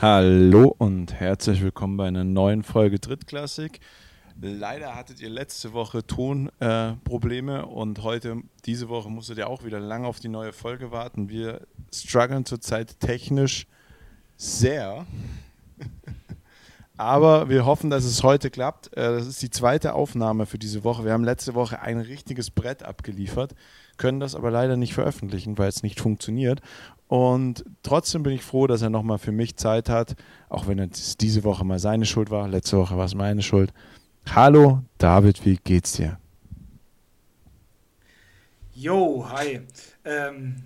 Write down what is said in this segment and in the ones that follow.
Hallo und herzlich willkommen bei einer neuen Folge Drittklassik. Leider hattet ihr letzte Woche Tonprobleme äh, und heute, diese Woche, musstet ihr auch wieder lange auf die neue Folge warten. Wir strugglen zurzeit technisch sehr. Aber wir hoffen, dass es heute klappt. Äh, das ist die zweite Aufnahme für diese Woche. Wir haben letzte Woche ein richtiges Brett abgeliefert, können das aber leider nicht veröffentlichen, weil es nicht funktioniert. Und trotzdem bin ich froh, dass er nochmal für mich Zeit hat, auch wenn es diese Woche mal seine Schuld war. Letzte Woche war es meine Schuld. Hallo David, wie geht's dir? Jo, hi. Ähm,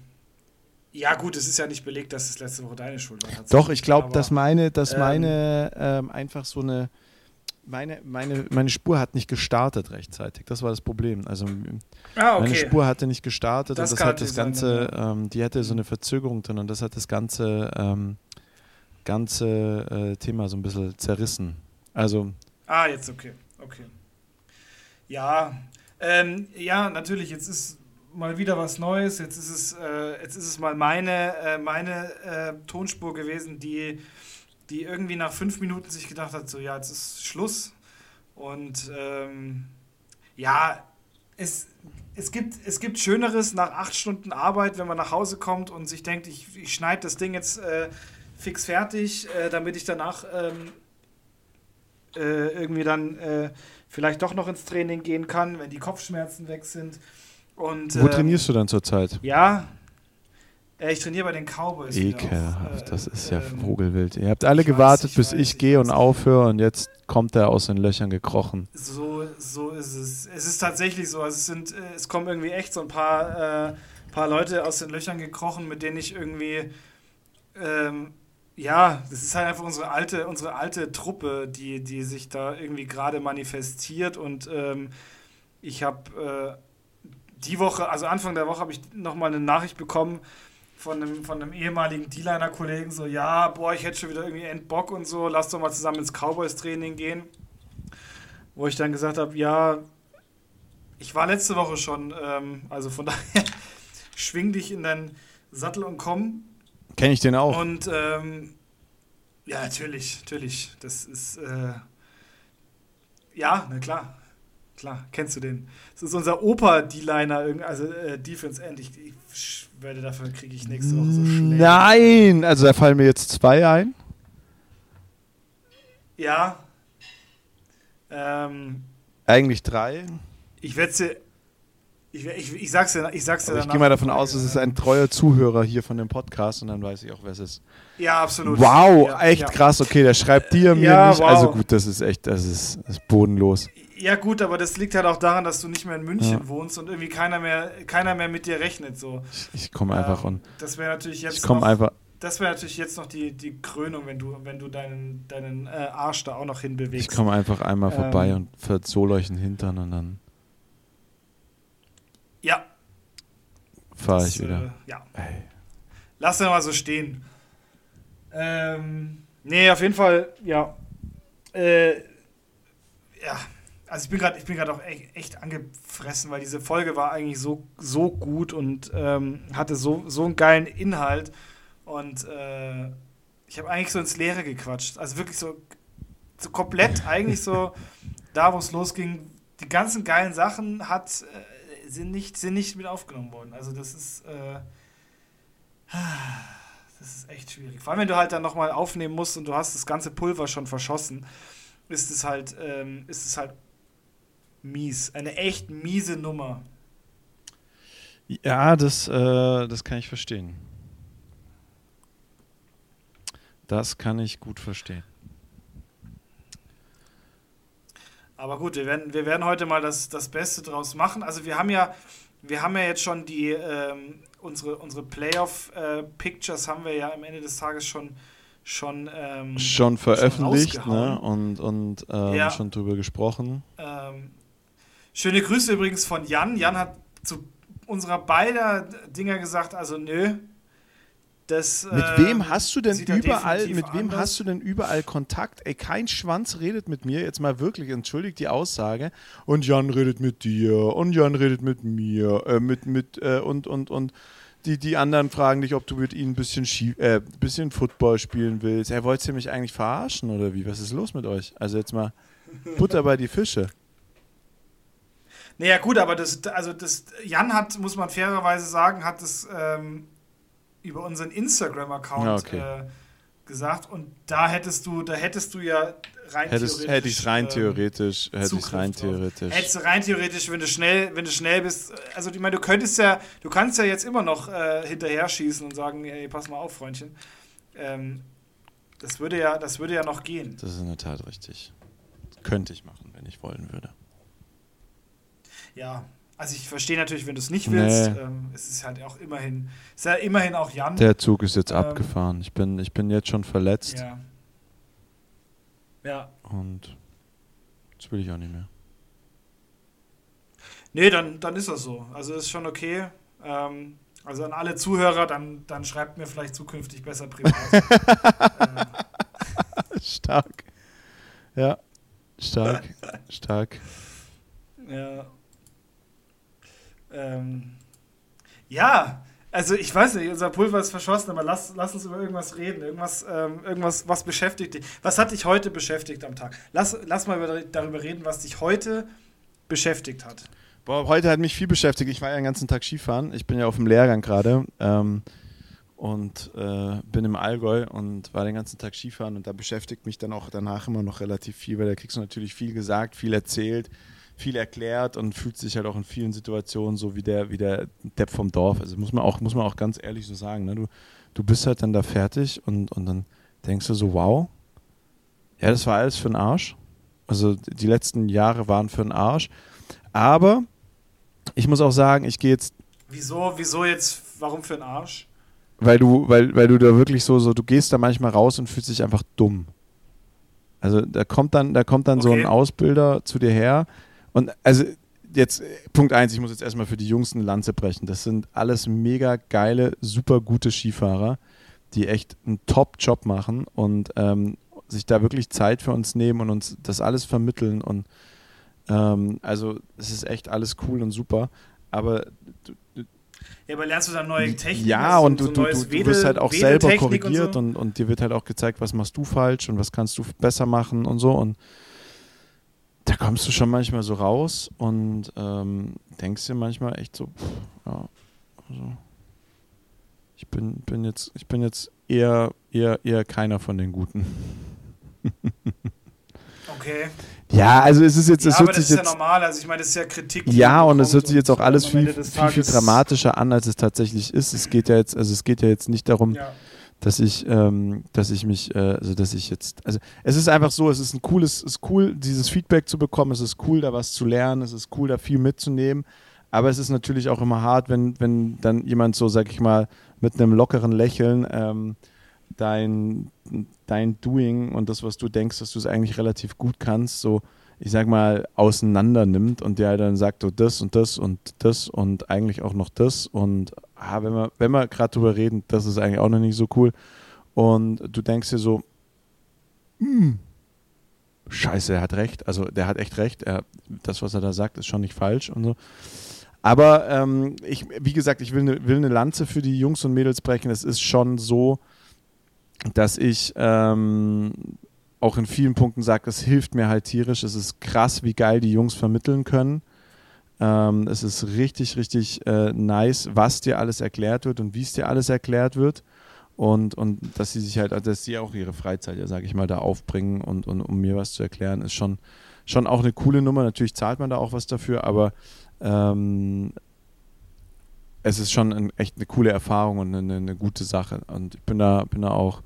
ja, gut, es ist ja nicht belegt, dass es letzte Woche deine Schuld war. Doch, ich glaube, dass meine, dass ähm, meine ähm, einfach so eine. Meine, meine, meine Spur hat nicht gestartet rechtzeitig. Das war das Problem. Also ah, okay. meine Spur hatte nicht gestartet das und das hat das Ganze, ähm, die hatte so eine Verzögerung drin und das hat das ganze, ähm, ganze äh, Thema so ein bisschen zerrissen. Also. Ah, jetzt okay. Okay. Ja, ähm, ja, natürlich, jetzt ist mal wieder was Neues. Jetzt ist es, äh, jetzt ist es mal meine, äh, meine äh, Tonspur gewesen, die, die irgendwie nach fünf Minuten sich gedacht hat, so ja, jetzt ist Schluss. Und ähm, ja, es, es, gibt, es gibt Schöneres nach acht Stunden Arbeit, wenn man nach Hause kommt und sich denkt, ich, ich schneide das Ding jetzt äh, fix fertig, äh, damit ich danach ähm, äh, irgendwie dann vielleicht doch noch ins Training gehen kann, wenn die Kopfschmerzen weg sind. Und, Wo ähm, trainierst du dann zurzeit? Ja, äh, ich trainiere bei den Cowboys. Ekelhaft, äh, das ist ja ähm, Vogelwild. Ihr habt alle gewartet, weiß, bis weiß, ich gehe und aufhöre und jetzt kommt er aus den Löchern gekrochen. So, so ist es. Es ist tatsächlich so. Also es, sind, äh, es kommen irgendwie echt so ein paar, äh, paar Leute aus den Löchern gekrochen, mit denen ich irgendwie. Ähm, ja, das ist halt einfach unsere alte, unsere alte Truppe, die, die sich da irgendwie gerade manifestiert und ähm, ich habe äh, die Woche, also Anfang der Woche, habe ich nochmal eine Nachricht bekommen von einem, von einem ehemaligen D-Liner-Kollegen, so, ja, boah, ich hätte schon wieder irgendwie Endbock und so, lass doch mal zusammen ins Cowboys-Training gehen. Wo ich dann gesagt habe, ja, ich war letzte Woche schon, ähm, also von daher, schwing dich in deinen Sattel und komm. Kenne ich den auch. Und ähm, ja, natürlich, natürlich. Das ist, äh, ja, na klar. Klar, kennst du den? Das ist unser Opa-D-Liner, also äh, Defense End. Ich, ich schwöre, dafür kriege ich nächste Woche so schnell. Nein! Also da fallen mir jetzt zwei ein. Ja. Ähm, Eigentlich drei. Ich werde sie. Ich, ich, ich sag's dir, ich sag's dir Ich gehe mal davon aus, es ist ein treuer Zuhörer hier von dem Podcast und dann weiß ich auch, wer es ist. Ja, absolut. Wow, ja, echt ja. krass. Okay, der schreibt dir mir ja, nicht. Also wow. Also gut, das ist echt, das ist, das ist bodenlos. Ja, gut, aber das liegt halt auch daran, dass du nicht mehr in München ja. wohnst und irgendwie keiner mehr, keiner mehr mit dir rechnet. So. Ich, ich komme einfach ähm, und. Das wäre natürlich jetzt. Ich komme einfach. Das wäre natürlich jetzt noch die, die Krönung, wenn du, wenn du deinen, deinen äh, Arsch da auch noch hinbewegst. Ich komme einfach einmal vorbei ähm, und verzole euch den Hintern und dann. Ja. Fahre ich wieder. Äh, ja. Ey. Lass den mal so stehen. Ähm, nee, auf jeden Fall, ja. Äh, ja, also ich bin gerade, ich bin gerade auch echt, echt, angefressen, weil diese Folge war eigentlich so, so gut und ähm, hatte so, so einen geilen Inhalt. Und äh, ich habe eigentlich so ins Leere gequatscht. Also wirklich so, so komplett eigentlich so da, wo es losging. Die ganzen geilen Sachen hat, äh, sind, nicht, sind nicht mit aufgenommen worden. Also das ist, äh, das ist echt schwierig. Vor allem, wenn du halt dann nochmal aufnehmen musst und du hast das ganze Pulver schon verschossen, ist es halt, ähm, ist es halt mies. Eine echt miese Nummer. Ja, das, äh, das kann ich verstehen. Das kann ich gut verstehen. Aber gut, wir werden, wir werden heute mal das, das Beste draus machen. Also wir haben ja, wir haben ja jetzt schon die ähm, unsere, unsere Playoff-Pictures äh, haben wir ja am Ende des Tages schon schon ähm, schon veröffentlicht schon ne? und, und ähm, ja. schon drüber gesprochen. Ähm, Schöne Grüße übrigens von Jan. Jan hat zu unserer beider Dinger gesagt, also nö. Das, mit äh, wem hast du denn überall, mit wem anders. hast du denn überall Kontakt? Ey, kein Schwanz redet mit mir, jetzt mal wirklich, entschuldigt die Aussage. Und Jan redet mit dir und Jan redet mit mir, äh, mit, mit, äh, und, und, und die, die anderen fragen dich, ob du mit ihnen ein bisschen, Ski, äh, bisschen Football spielen willst. Er hey, wollt ihr mich eigentlich verarschen oder wie? Was ist los mit euch? Also jetzt mal Butter bei die Fische. Naja, gut, aber das, also das, Jan hat, muss man fairerweise sagen, hat das ähm, über unseren Instagram-Account ja, okay. äh, gesagt und da hättest du, da hättest du ja rein Hättest, theoretisch. Hätte ich rein ähm, theoretisch, hätte ich rein theoretisch. Hättest du rein theoretisch, wenn du schnell, wenn du schnell bist, also ich meine, du könntest ja, du kannst ja jetzt immer noch äh, hinterher schießen und sagen, ey, pass mal auf, Freundchen. Ähm, das würde ja, das würde ja noch gehen. Das ist in der Tat richtig. Das könnte ich machen, wenn ich wollen würde. Ja, also ich verstehe natürlich, wenn du es nicht willst. Nee. Ähm, es ist halt auch immerhin, ist ja immerhin auch Jan. Der Zug ist jetzt ähm, abgefahren. Ich bin, ich bin jetzt schon verletzt. Ja. Ja. Und das will ich auch nicht mehr. Nee, dann, dann ist das so. Also ist schon okay. Ähm, also an alle Zuhörer, dann, dann schreibt mir vielleicht zukünftig besser privat. ähm. Stark. Ja, stark, stark. Ja. Ähm. Ja, also ich weiß nicht, unser Pulver ist verschossen, aber lass, lass uns über irgendwas reden. Irgendwas, ähm, irgendwas, was beschäftigt dich. Was hat dich heute beschäftigt am Tag? Lass, lass mal über, darüber reden, was dich heute beschäftigt hat. Boah, heute hat mich viel beschäftigt. Ich war ja den ganzen Tag Skifahren. Ich bin ja auf dem Lehrgang gerade ähm, und äh, bin im Allgäu und war den ganzen Tag Skifahren und da beschäftigt mich dann auch danach immer noch relativ viel, weil da kriegst du natürlich viel gesagt, viel erzählt viel erklärt und fühlt sich halt auch in vielen Situationen so wie der, wie der Depp vom Dorf. Also muss man auch, muss man auch ganz ehrlich so sagen. Ne? Du, du bist halt dann da fertig und, und dann denkst du so, wow, ja, das war alles für den Arsch. Also die letzten Jahre waren für den Arsch. Aber ich muss auch sagen, ich gehe jetzt. Wieso, wieso jetzt, warum für den Arsch? Weil du, weil, weil du da wirklich so, so, du gehst da manchmal raus und fühlst dich einfach dumm. Also da kommt dann, da kommt dann okay. so ein Ausbilder zu dir her, und also jetzt Punkt eins, ich muss jetzt erstmal für die Jungs eine Lanze brechen. Das sind alles mega geile, super gute Skifahrer, die echt einen Top-Job machen und ähm, sich da wirklich Zeit für uns nehmen und uns das alles vermitteln. Und ähm, also es ist echt alles cool und super. Aber du, ja, aber lernst du dann neue Techniken? Ja, und so, du, so du, du, wirst halt auch selber korrigiert und, so? und, und, dir wird halt auch gezeigt, was machst du falsch und was kannst du besser machen und so. Und da kommst du schon manchmal so raus und ähm, denkst dir manchmal echt so, pff, ja, also ich bin, bin jetzt, ich bin jetzt eher, eher, eher keiner von den Guten. okay. Ja, also es ist jetzt, es ja, hört aber sich das ist jetzt, ja normal, also ich meine, das ist ja Kritik. Ja, und es hört sich jetzt auch alles viel, viel, viel dramatischer an, als es tatsächlich ist. Es geht ja jetzt, also es geht ja jetzt nicht darum, ja dass ich, ähm, dass ich mich, äh, also dass ich jetzt, also es ist einfach so, es ist ein cooles, es ist cool, dieses Feedback zu bekommen, es ist cool, da was zu lernen, es ist cool, da viel mitzunehmen, aber es ist natürlich auch immer hart, wenn, wenn dann jemand so, sag ich mal, mit einem lockeren Lächeln ähm, dein, dein Doing und das, was du denkst, dass du es eigentlich relativ gut kannst, so, ich sag mal, auseinander nimmt und der dann sagt, so das und das und das und eigentlich auch noch das und ah, wenn wir, wenn wir gerade drüber reden, das ist eigentlich auch noch nicht so cool. Und du denkst dir so, hm, scheiße, er hat recht. Also der hat echt recht. Er, das, was er da sagt, ist schon nicht falsch und so. Aber ähm, ich, wie gesagt, ich will eine will ne Lanze für die Jungs und Mädels brechen. Es ist schon so, dass ich ähm, auch in vielen Punkten sage, es hilft mir halt tierisch. Es ist krass, wie geil die Jungs vermitteln können. Ähm, es ist richtig, richtig äh, nice, was dir alles erklärt wird und wie es dir alles erklärt wird. Und, und dass sie sich halt, dass sie auch ihre Freizeit, ja, sage ich mal, da aufbringen und, und um mir was zu erklären, ist schon, schon auch eine coole Nummer. Natürlich zahlt man da auch was dafür, aber ähm, es ist schon ein, echt eine coole Erfahrung und eine, eine, gute Sache. Und ich bin da, bin da auch,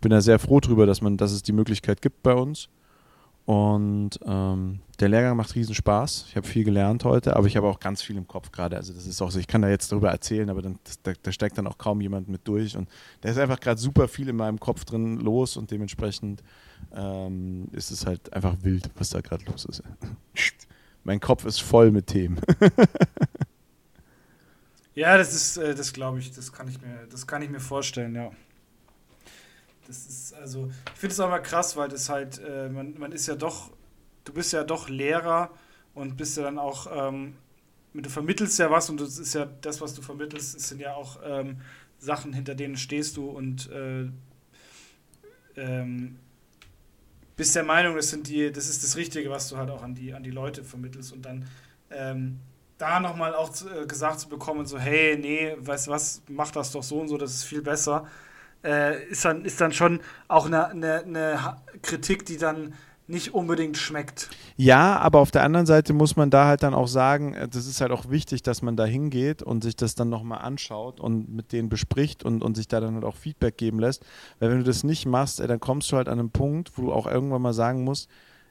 bin da sehr froh drüber, dass man, dass es die Möglichkeit gibt bei uns. Und ähm, der Lehrgang macht riesen Spaß. Ich habe viel gelernt heute, aber ich habe auch ganz viel im Kopf gerade. Also das ist auch so, ich kann da jetzt darüber erzählen, aber dann, da, da steigt dann auch kaum jemand mit durch. Und da ist einfach gerade super viel in meinem Kopf drin los und dementsprechend ähm, ist es halt einfach wild, was da gerade los ist. mein Kopf ist voll mit Themen. ja, das ist, äh, das glaube ich, das kann ich mir, das kann ich mir vorstellen, ja. Das ist, also, ich finde es mal krass, weil das halt, äh, man, man ist ja doch, du bist ja doch Lehrer und bist ja dann auch ähm, du vermittelst ja was und das ist ja das, was du vermittelst, sind ja auch ähm, Sachen, hinter denen stehst du und äh, ähm, bist der Meinung, das, sind die, das ist das Richtige, was du halt auch an die, an die Leute vermittelst und dann ähm, da nochmal auch zu, äh, gesagt zu bekommen, so, hey, nee, weißt du was, mach das doch so und so, das ist viel besser, äh, ist, dann, ist dann schon auch eine, eine, eine Kritik, die dann nicht unbedingt schmeckt. Ja, aber auf der anderen Seite muss man da halt dann auch sagen, äh, das ist halt auch wichtig, dass man da hingeht und sich das dann nochmal anschaut und mit denen bespricht und, und sich da dann halt auch Feedback geben lässt. Weil wenn du das nicht machst, dann kommst du halt an einen Punkt, wo du auch irgendwann mal sagen musst,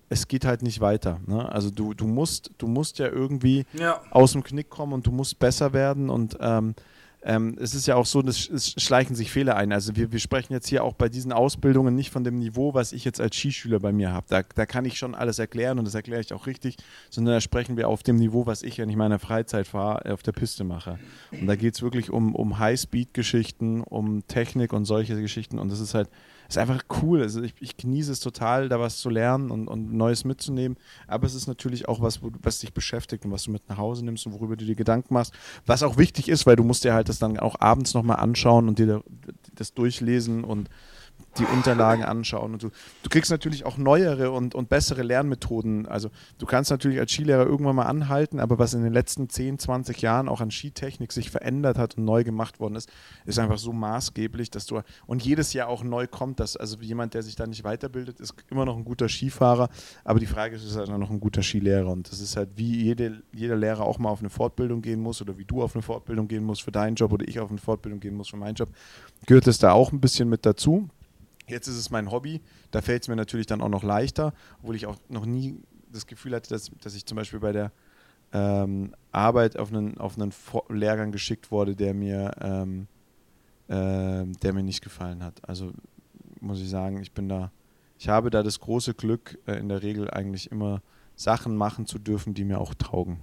es geht halt nicht weiter. Ne? Also du, du musst, du musst ja irgendwie ja. aus dem Knick kommen und du musst besser werden und ähm, ähm, es ist ja auch so, es, es schleichen sich Fehler ein. Also wir, wir sprechen jetzt hier auch bei diesen Ausbildungen nicht von dem Niveau, was ich jetzt als Skischüler bei mir habe. Da, da kann ich schon alles erklären und das erkläre ich auch richtig, sondern da sprechen wir auf dem Niveau, was ich, wenn ich meine Freizeit fahre, auf der Piste mache. Und da geht es wirklich um, um High-Speed-Geschichten, um Technik und solche Geschichten und das ist halt ist einfach cool. Also ich, ich, genieße es total, da was zu lernen und, und Neues mitzunehmen. Aber es ist natürlich auch was, was dich beschäftigt und was du mit nach Hause nimmst und worüber du dir Gedanken machst. Was auch wichtig ist, weil du musst dir halt das dann auch abends nochmal anschauen und dir das durchlesen und die Unterlagen anschauen und du, du kriegst natürlich auch neuere und, und bessere Lernmethoden. Also du kannst natürlich als Skilehrer irgendwann mal anhalten, aber was in den letzten 10, 20 Jahren auch an Skitechnik sich verändert hat und neu gemacht worden ist, ist einfach so maßgeblich, dass du und jedes Jahr auch neu kommt, dass also jemand, der sich da nicht weiterbildet, ist immer noch ein guter Skifahrer, aber die Frage ist, ist halt noch ein guter Skilehrer und das ist halt wie jede, jeder Lehrer auch mal auf eine Fortbildung gehen muss oder wie du auf eine Fortbildung gehen musst für deinen Job oder ich auf eine Fortbildung gehen muss für meinen Job, gehört es da auch ein bisschen mit dazu. Jetzt ist es mein Hobby, da fällt es mir natürlich dann auch noch leichter, obwohl ich auch noch nie das Gefühl hatte, dass, dass ich zum Beispiel bei der ähm, Arbeit auf einen, auf einen Lehrgang geschickt wurde, der mir, ähm, äh, der mir nicht gefallen hat. Also muss ich sagen, ich bin da, ich habe da das große Glück, äh, in der Regel eigentlich immer Sachen machen zu dürfen, die mir auch taugen.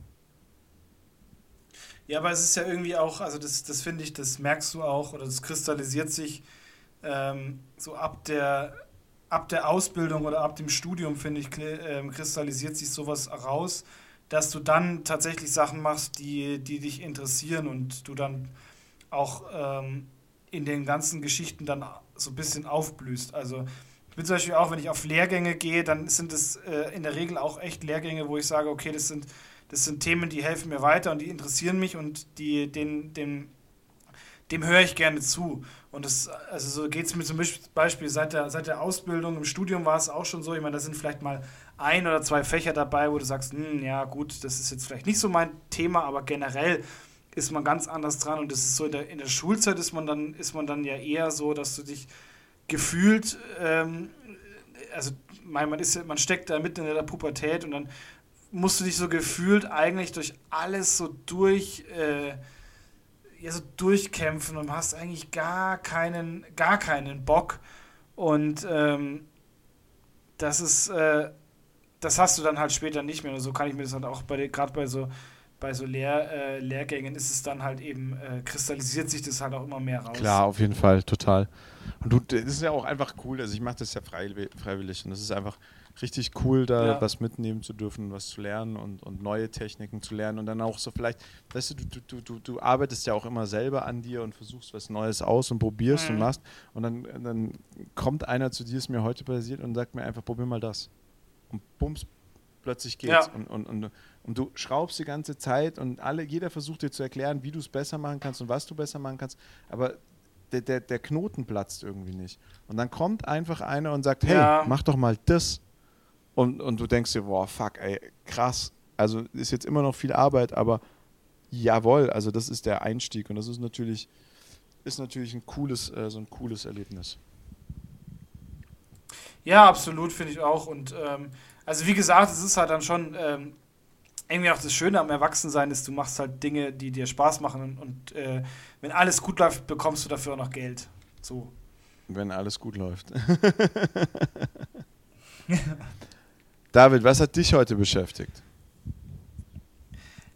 Ja, aber es ist ja irgendwie auch, also das, das finde ich, das merkst du auch oder das kristallisiert sich ähm, so ab der, ab der Ausbildung oder ab dem Studium, finde ich, äh, kristallisiert sich sowas raus, dass du dann tatsächlich Sachen machst, die, die dich interessieren und du dann auch ähm, in den ganzen Geschichten dann so ein bisschen aufblühst. Also ich bin zum Beispiel auch, wenn ich auf Lehrgänge gehe, dann sind es äh, in der Regel auch echt Lehrgänge, wo ich sage, okay, das sind, das sind Themen, die helfen mir weiter und die interessieren mich und die, den, den, dem höre ich gerne zu. Und das, also so geht es mir zum Beispiel seit der, seit der Ausbildung, im Studium war es auch schon so, ich meine, da sind vielleicht mal ein oder zwei Fächer dabei, wo du sagst, hm, ja gut, das ist jetzt vielleicht nicht so mein Thema, aber generell ist man ganz anders dran und das ist so in der, in der Schulzeit ist man dann ist man dann ja eher so, dass du dich gefühlt ähm, also man, man ist man steckt da mitten in der Pubertät und dann musst du dich so gefühlt eigentlich durch alles so durch äh, ja, so durchkämpfen und hast eigentlich gar keinen, gar keinen Bock. Und ähm, das ist, äh, das hast du dann halt später nicht mehr. Und so kann ich mir das halt auch bei gerade bei so bei so Lehr, äh, Lehrgängen ist es dann halt eben, äh, kristallisiert sich das halt auch immer mehr raus. Klar, auf jeden Fall, total. Und du, das ist ja auch einfach cool. Also ich mache das ja freiwillig und das ist einfach, richtig cool, da ja. was mitnehmen zu dürfen, was zu lernen und, und neue Techniken zu lernen und dann auch so vielleicht, weißt du, du, du, du, du arbeitest ja auch immer selber an dir und versuchst was Neues aus und probierst mhm. und machst und dann, dann kommt einer zu dir, ist mir heute passiert und sagt mir einfach, probier mal das. Und bums, plötzlich geht's. Ja. Und, und, und, und du schraubst die ganze Zeit und alle, jeder versucht dir zu erklären, wie du es besser machen kannst und was du besser machen kannst, aber der, der, der Knoten platzt irgendwie nicht. Und dann kommt einfach einer und sagt, hey, ja. mach doch mal das. Und, und du denkst dir, boah, fuck, ey, krass. Also ist jetzt immer noch viel Arbeit, aber jawohl, also das ist der Einstieg und das ist natürlich, ist natürlich ein cooles, äh, so ein cooles Erlebnis. Ja, absolut, finde ich auch. Und ähm, also wie gesagt, es ist halt dann schon ähm, irgendwie auch das Schöne am Erwachsensein ist, du machst halt Dinge, die dir Spaß machen und, äh, wenn alles gut läuft, bekommst du dafür auch noch Geld. So. Wenn alles gut läuft. David, was hat dich heute beschäftigt?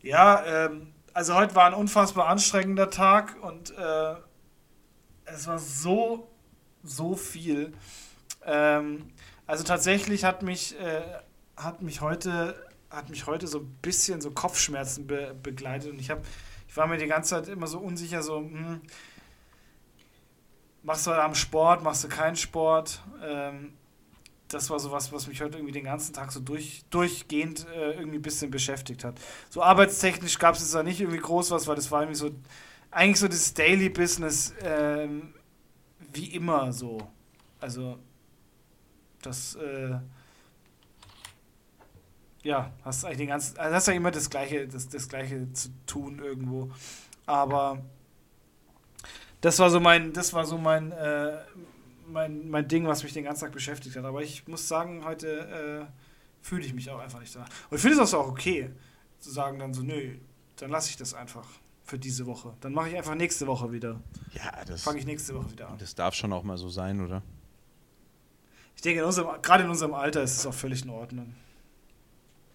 Ja, ähm, also heute war ein unfassbar anstrengender Tag und äh, es war so, so viel. Ähm, also tatsächlich hat mich, äh, hat mich heute, hat mich heute so ein bisschen so Kopfschmerzen be begleitet und ich habe, ich war mir die ganze Zeit immer so unsicher, so, hm, machst du am Sport, machst du keinen Sport? Ähm, das war so was, was mich heute irgendwie den ganzen Tag so durch, durchgehend äh, irgendwie ein bisschen beschäftigt hat. So arbeitstechnisch gab es jetzt da nicht irgendwie groß was, weil das war irgendwie so, eigentlich so das Daily Business ähm, wie immer so. Also, das, äh, ja, hast eigentlich den ganzen, also hast ja immer das Gleiche, das, das Gleiche zu tun irgendwo. Aber das war so mein, das war so mein, äh, mein, mein Ding, was mich den ganzen Tag beschäftigt hat. Aber ich muss sagen, heute äh, fühle ich mich auch einfach nicht da. Und ich finde es auch okay, zu sagen dann so, nö, dann lasse ich das einfach für diese Woche. Dann mache ich einfach nächste Woche wieder. Ja, das. Fange ich nächste Woche wieder an. Das darf schon auch mal so sein, oder? Ich denke, in unserem, gerade in unserem Alter ist es auch völlig in Ordnung.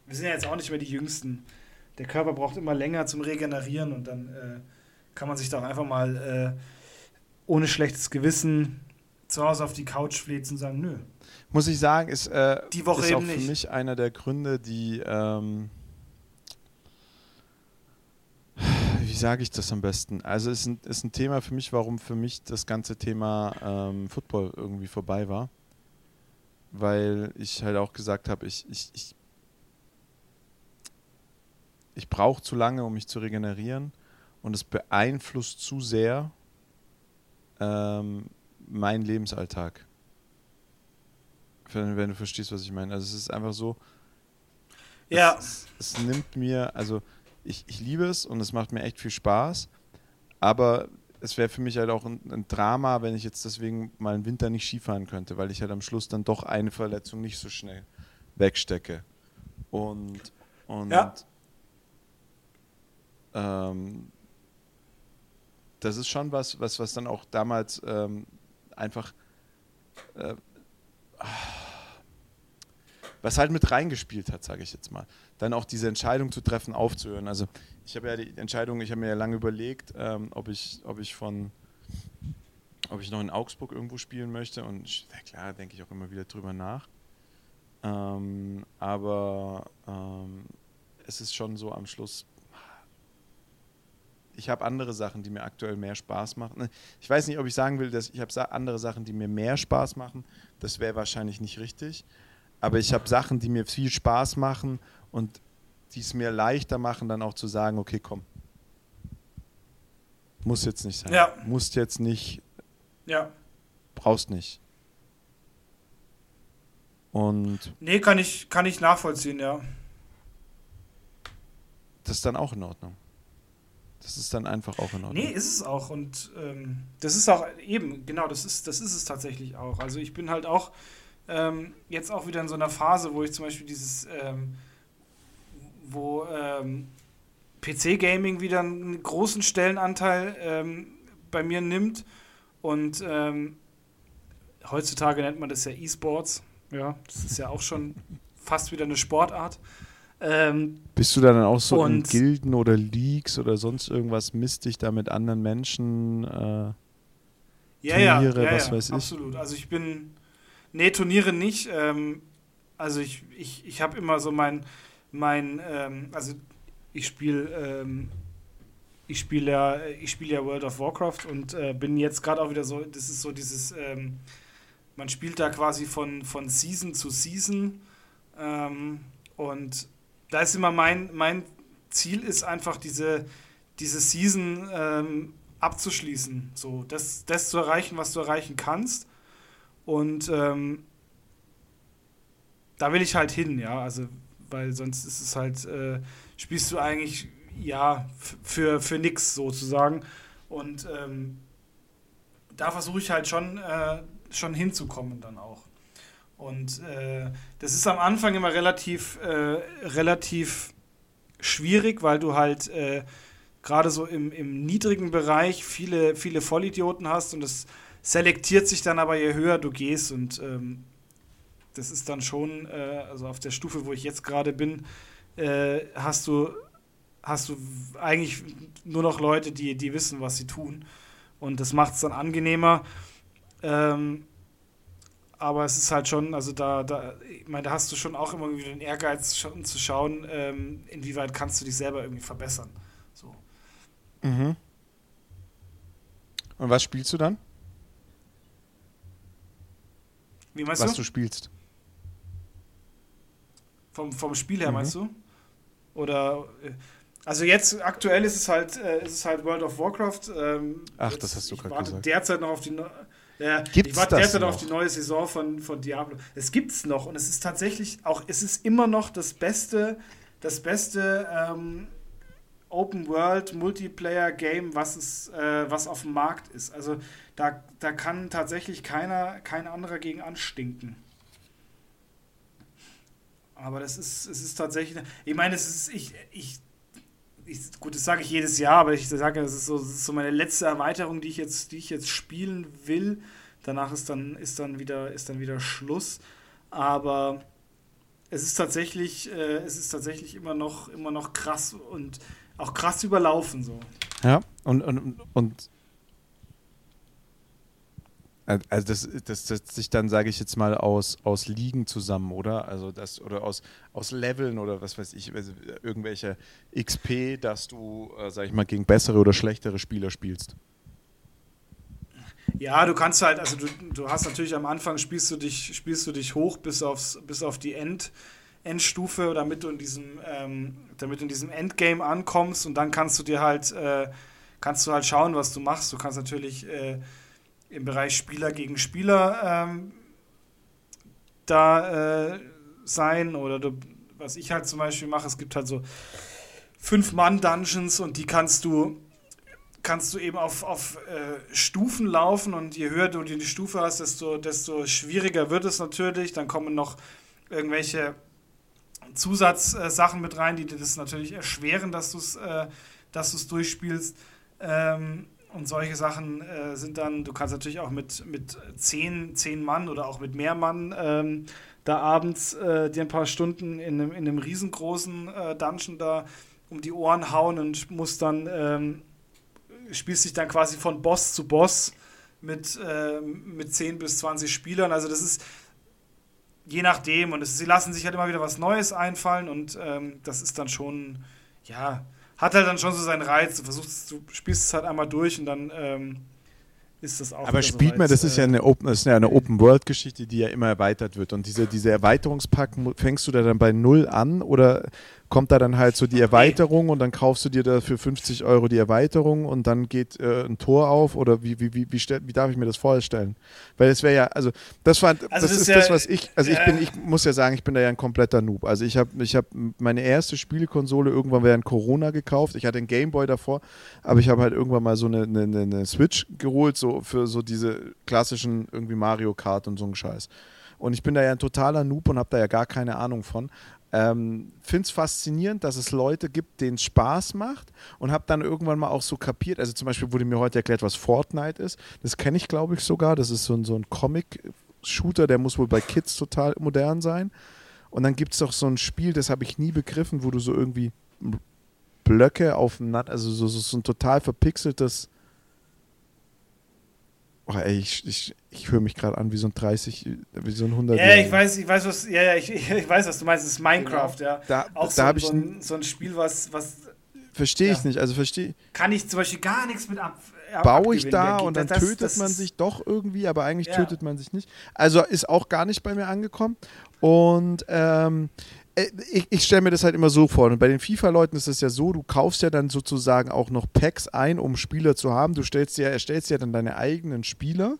Wir sind ja jetzt auch nicht mehr die Jüngsten. Der Körper braucht immer länger zum Regenerieren und dann äh, kann man sich da auch einfach mal äh, ohne schlechtes Gewissen zu Hause auf die Couch flitzen und sagen, nö. Muss ich sagen, ist, äh, die Woche ist auch für nicht. mich einer der Gründe, die, ähm, wie sage ich das am besten? Also es ist ein, ist ein Thema für mich, warum für mich das ganze Thema ähm, Football irgendwie vorbei war. Weil ich halt auch gesagt habe, ich, ich, ich, ich brauche zu lange, um mich zu regenerieren und es beeinflusst zu sehr ähm, meinen Lebensalltag. Wenn, wenn, du verstehst, was ich meine. Also es ist einfach so, Ja, es, es nimmt mir, also ich, ich liebe es und es macht mir echt viel Spaß, aber es wäre für mich halt auch ein, ein Drama, wenn ich jetzt deswegen mal im Winter nicht Skifahren könnte, weil ich halt am Schluss dann doch eine Verletzung nicht so schnell wegstecke. Und, und Ja. ähm, das ist schon was, was, was dann auch damals ähm, einfach äh, was halt mit reingespielt hat, sage ich jetzt mal. Dann auch diese Entscheidung zu treffen, aufzuhören. Also ich habe ja die Entscheidung, ich habe mir ja lange überlegt, ähm, ob ich, ob ich von, ob ich noch in Augsburg irgendwo spielen möchte. Und na klar, denke ich auch immer wieder drüber nach. Ähm, aber ähm, es ist schon so am Schluss. Ich habe andere Sachen, die mir aktuell mehr Spaß machen. Ich weiß nicht, ob ich sagen will, dass ich habe andere Sachen, die mir mehr Spaß machen. Das wäre wahrscheinlich nicht richtig. Aber ich habe Sachen, die mir viel Spaß machen und die es mir leichter machen, dann auch zu sagen, okay, komm. Muss jetzt nicht sein. Ja. Musst jetzt nicht, ja. brauchst nicht. Und Nee, kann ich, kann ich nachvollziehen, ja. das ist dann auch in Ordnung. Das ist dann einfach auch in Ordnung. Nee, ist es auch. Und ähm, das ist auch eben, genau, das ist, das ist es tatsächlich auch. Also ich bin halt auch ähm, jetzt auch wieder in so einer Phase, wo ich zum Beispiel dieses, ähm, wo ähm, PC-Gaming wieder einen großen Stellenanteil ähm, bei mir nimmt. Und ähm, heutzutage nennt man das ja E-Sports. Ja, das ist ja auch schon fast wieder eine Sportart. Ähm, Bist du dann auch so in Gilden oder Leagues oder sonst irgendwas, misst dich da mit anderen Menschen? Äh, Ja, ja, Turniere, ja, was ja, weiß ich. absolut. Also ich bin, nee, Turniere nicht. Ähm, also ich, ich, ich habe immer so mein, mein, ähm, also ich spiele, ähm, ich spiele ja, ich spiele ja World of Warcraft und äh, bin jetzt gerade auch wieder so, das ist so dieses, ähm, man spielt da quasi von, von Season zu Season ähm, und da ist immer mein, mein Ziel ist einfach diese, diese Season ähm, abzuschließen. So, das, das zu erreichen, was du erreichen kannst. Und ähm, da will ich halt hin, ja. Also, weil sonst ist es halt, äh, spielst du eigentlich, ja, für, für nix sozusagen. Und ähm, da versuche ich halt schon, äh, schon hinzukommen dann auch. Und äh, das ist am Anfang immer relativ, äh, relativ schwierig, weil du halt äh, gerade so im, im niedrigen Bereich viele, viele Vollidioten hast und das selektiert sich dann aber, je höher du gehst und ähm, das ist dann schon, äh, also auf der Stufe, wo ich jetzt gerade bin, äh, hast du hast du eigentlich nur noch Leute, die, die wissen, was sie tun und das macht es dann angenehmer. Ähm, aber es ist halt schon, also da, da, ich meine, da hast du schon auch immer wieder den Ehrgeiz schon zu schauen, ähm, inwieweit kannst du dich selber irgendwie verbessern. So. Mhm. Und was spielst du dann? Wie meinst was du? du spielst. Vom, vom Spiel her, Mhm. meinst du? Oder äh, also jetzt aktuell ist es halt, äh, ist es halt World of Warcraft. Ähm, Ach, das hast du ich grad warte gesagt. derzeit noch auf die neu- ja, Gibt's ich warte derzeit auf die neue Saison von, von Diablo. Es gibt's noch und es ist tatsächlich auch, es ist immer noch das beste, das beste ähm, Open World Multiplayer Game, was es, äh, was auf dem Markt ist. Also da, da kann tatsächlich keiner, kein anderer gegen anstinken. Aber das ist, es ist tatsächlich, ich meine, es ist, ich, ich, ich gut, das sage ich jedes Jahr, aber ich sage, das ist so, das ist so meine letzte Erweiterung, die ich jetzt, die ich jetzt spielen will. Danach ist dann, ist dann wieder, ist dann wieder Schluss. Aber es ist tatsächlich, äh, es ist tatsächlich immer noch, immer noch krass und auch krass überlaufen so. Ja, und, und, und also das, das setzt sich dann, sage ich jetzt mal, aus, aus Ligen zusammen, oder? Also das, oder aus, aus Leveln oder was weiß ich, also irgendwelche XP, dass du, äh, sag ich mal, gegen bessere oder schlechtere Spieler spielst. Ja, du kannst halt, also du, du hast natürlich am Anfang spielst du dich, spielst du dich hoch bis aufs, bis auf die End, Endstufe, damit du in diesem, ähm, damit in diesem Endgame ankommst und dann kannst du dir halt, äh, kannst du halt schauen, was du machst. Du kannst natürlich äh, im Bereich Spieler gegen Spieler ähm, da äh, sein oder du, was ich halt zum Beispiel mache, es gibt halt so Fünf-Mann-Dungeons und die kannst du kannst du eben auf, auf äh, Stufen laufen und je höher du die Stufe hast, desto, desto schwieriger wird es natürlich. Dann kommen noch irgendwelche Zusatzsachen mit rein, die dir das natürlich erschweren, dass du es äh, durchspielst. Ähm, und solche Sachen äh, sind dann, du kannst natürlich auch mit, mit zehn, zehn Mann oder auch mit mehr Mann ähm, da abends äh, dir ein paar Stunden in einem, in einem riesengroßen äh, Dungeon da um die Ohren hauen und musst dann ähm, spielst dich dann quasi von Boss zu Boss mit, äh, mit 10 bis 20 Spielern. Also das ist je nachdem und es, sie lassen sich halt immer wieder was Neues einfallen und ähm, das ist dann schon, ja, hat halt dann schon so seinen Reiz. Du versuchst, du spielst es halt einmal durch und dann ähm, ist das auch. Aber spielt soweit, man, das ist ja äh, eine Open, ist ja eine Open World Geschichte, die ja immer erweitert wird. Und diese, diese Erweiterungspack, fängst du da dann bei null an oder kommt da dann halt so die Erweiterung und dann kaufst du dir da für 50 Euro die Erweiterung und dann geht äh, ein Tor auf oder wie, wie, wie, wie, stell, wie darf ich mir das vorstellen? Weil es wäre ja, also das war, Also das, das ist ja- das, was ich, also ich äh, bin, ich muss ja sagen, ich bin da ja ein kompletter Noob. Also ich habe ich hab meine erste Spielekonsole irgendwann während Corona gekauft. Ich hatte einen Gameboy davor, aber ich habe halt irgendwann mal so eine, eine, eine- eine Switch geholt, so für so diese klassischen irgendwie Mario Kart und so einen Scheiß. Und ich bin da ja ein totaler Noob und habe da ja gar keine Ahnung von. Ähm, Finde es faszinierend, dass es Leute gibt, denen es Spaß macht und habe dann irgendwann mal auch so kapiert. Also zum Beispiel wurde mir heute erklärt, was Fortnite ist. Das kenne ich, glaube ich, sogar. Das ist so ein, so ein Comic-Shooter, der muss wohl bei Kids total modern sein. Und dann gibt es doch so ein Spiel, das habe ich nie begriffen, wo du so irgendwie Blöcke aufeinander, also so, so, so ein total verpixeltes. Oh, ey, ich, ich, ich höre mich gerade an wie so ein 30, wie so ein 100 Ja, ich weiß, ich weiß, was, ja, ja, ich, ich weiß, was du meinst. Das ist Minecraft, ja. Da, Auch da so, habe ich, so, ein, so ein Spiel, was, was verstehe ich ja. nicht, also verstehe, kann ich zum Beispiel gar nichts mit ab. ab- baue ich da und dann das- tötet das man sich doch irgendwie, aber eigentlich Ja. tötet man sich nicht. Also ist auch gar nicht bei mir angekommen. Und ähm, äh, ich, ich stelle mir das halt immer so vor. Und bei den FIFA-Leuten ist es ja so, du kaufst ja dann sozusagen auch noch Packs ein, um Spieler zu haben. Du stellst dir, erstellst ja dann deine eigenen Spieler,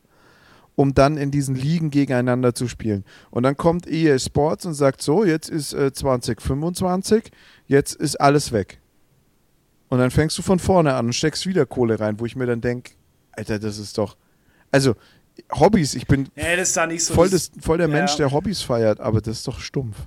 um dann in diesen Ligen gegeneinander zu spielen. Und dann kommt EA Sports und sagt so, jetzt ist äh, 2025, jetzt ist alles weg. Und dann fängst du von vorne an und steckst wieder Kohle rein, wo ich mir dann denke, Alter, das ist doch. Also, Hobbys, ich bin Ja, nicht so. voll, das, voll der ja. Mensch, der Hobbys feiert, aber das ist doch stumpf.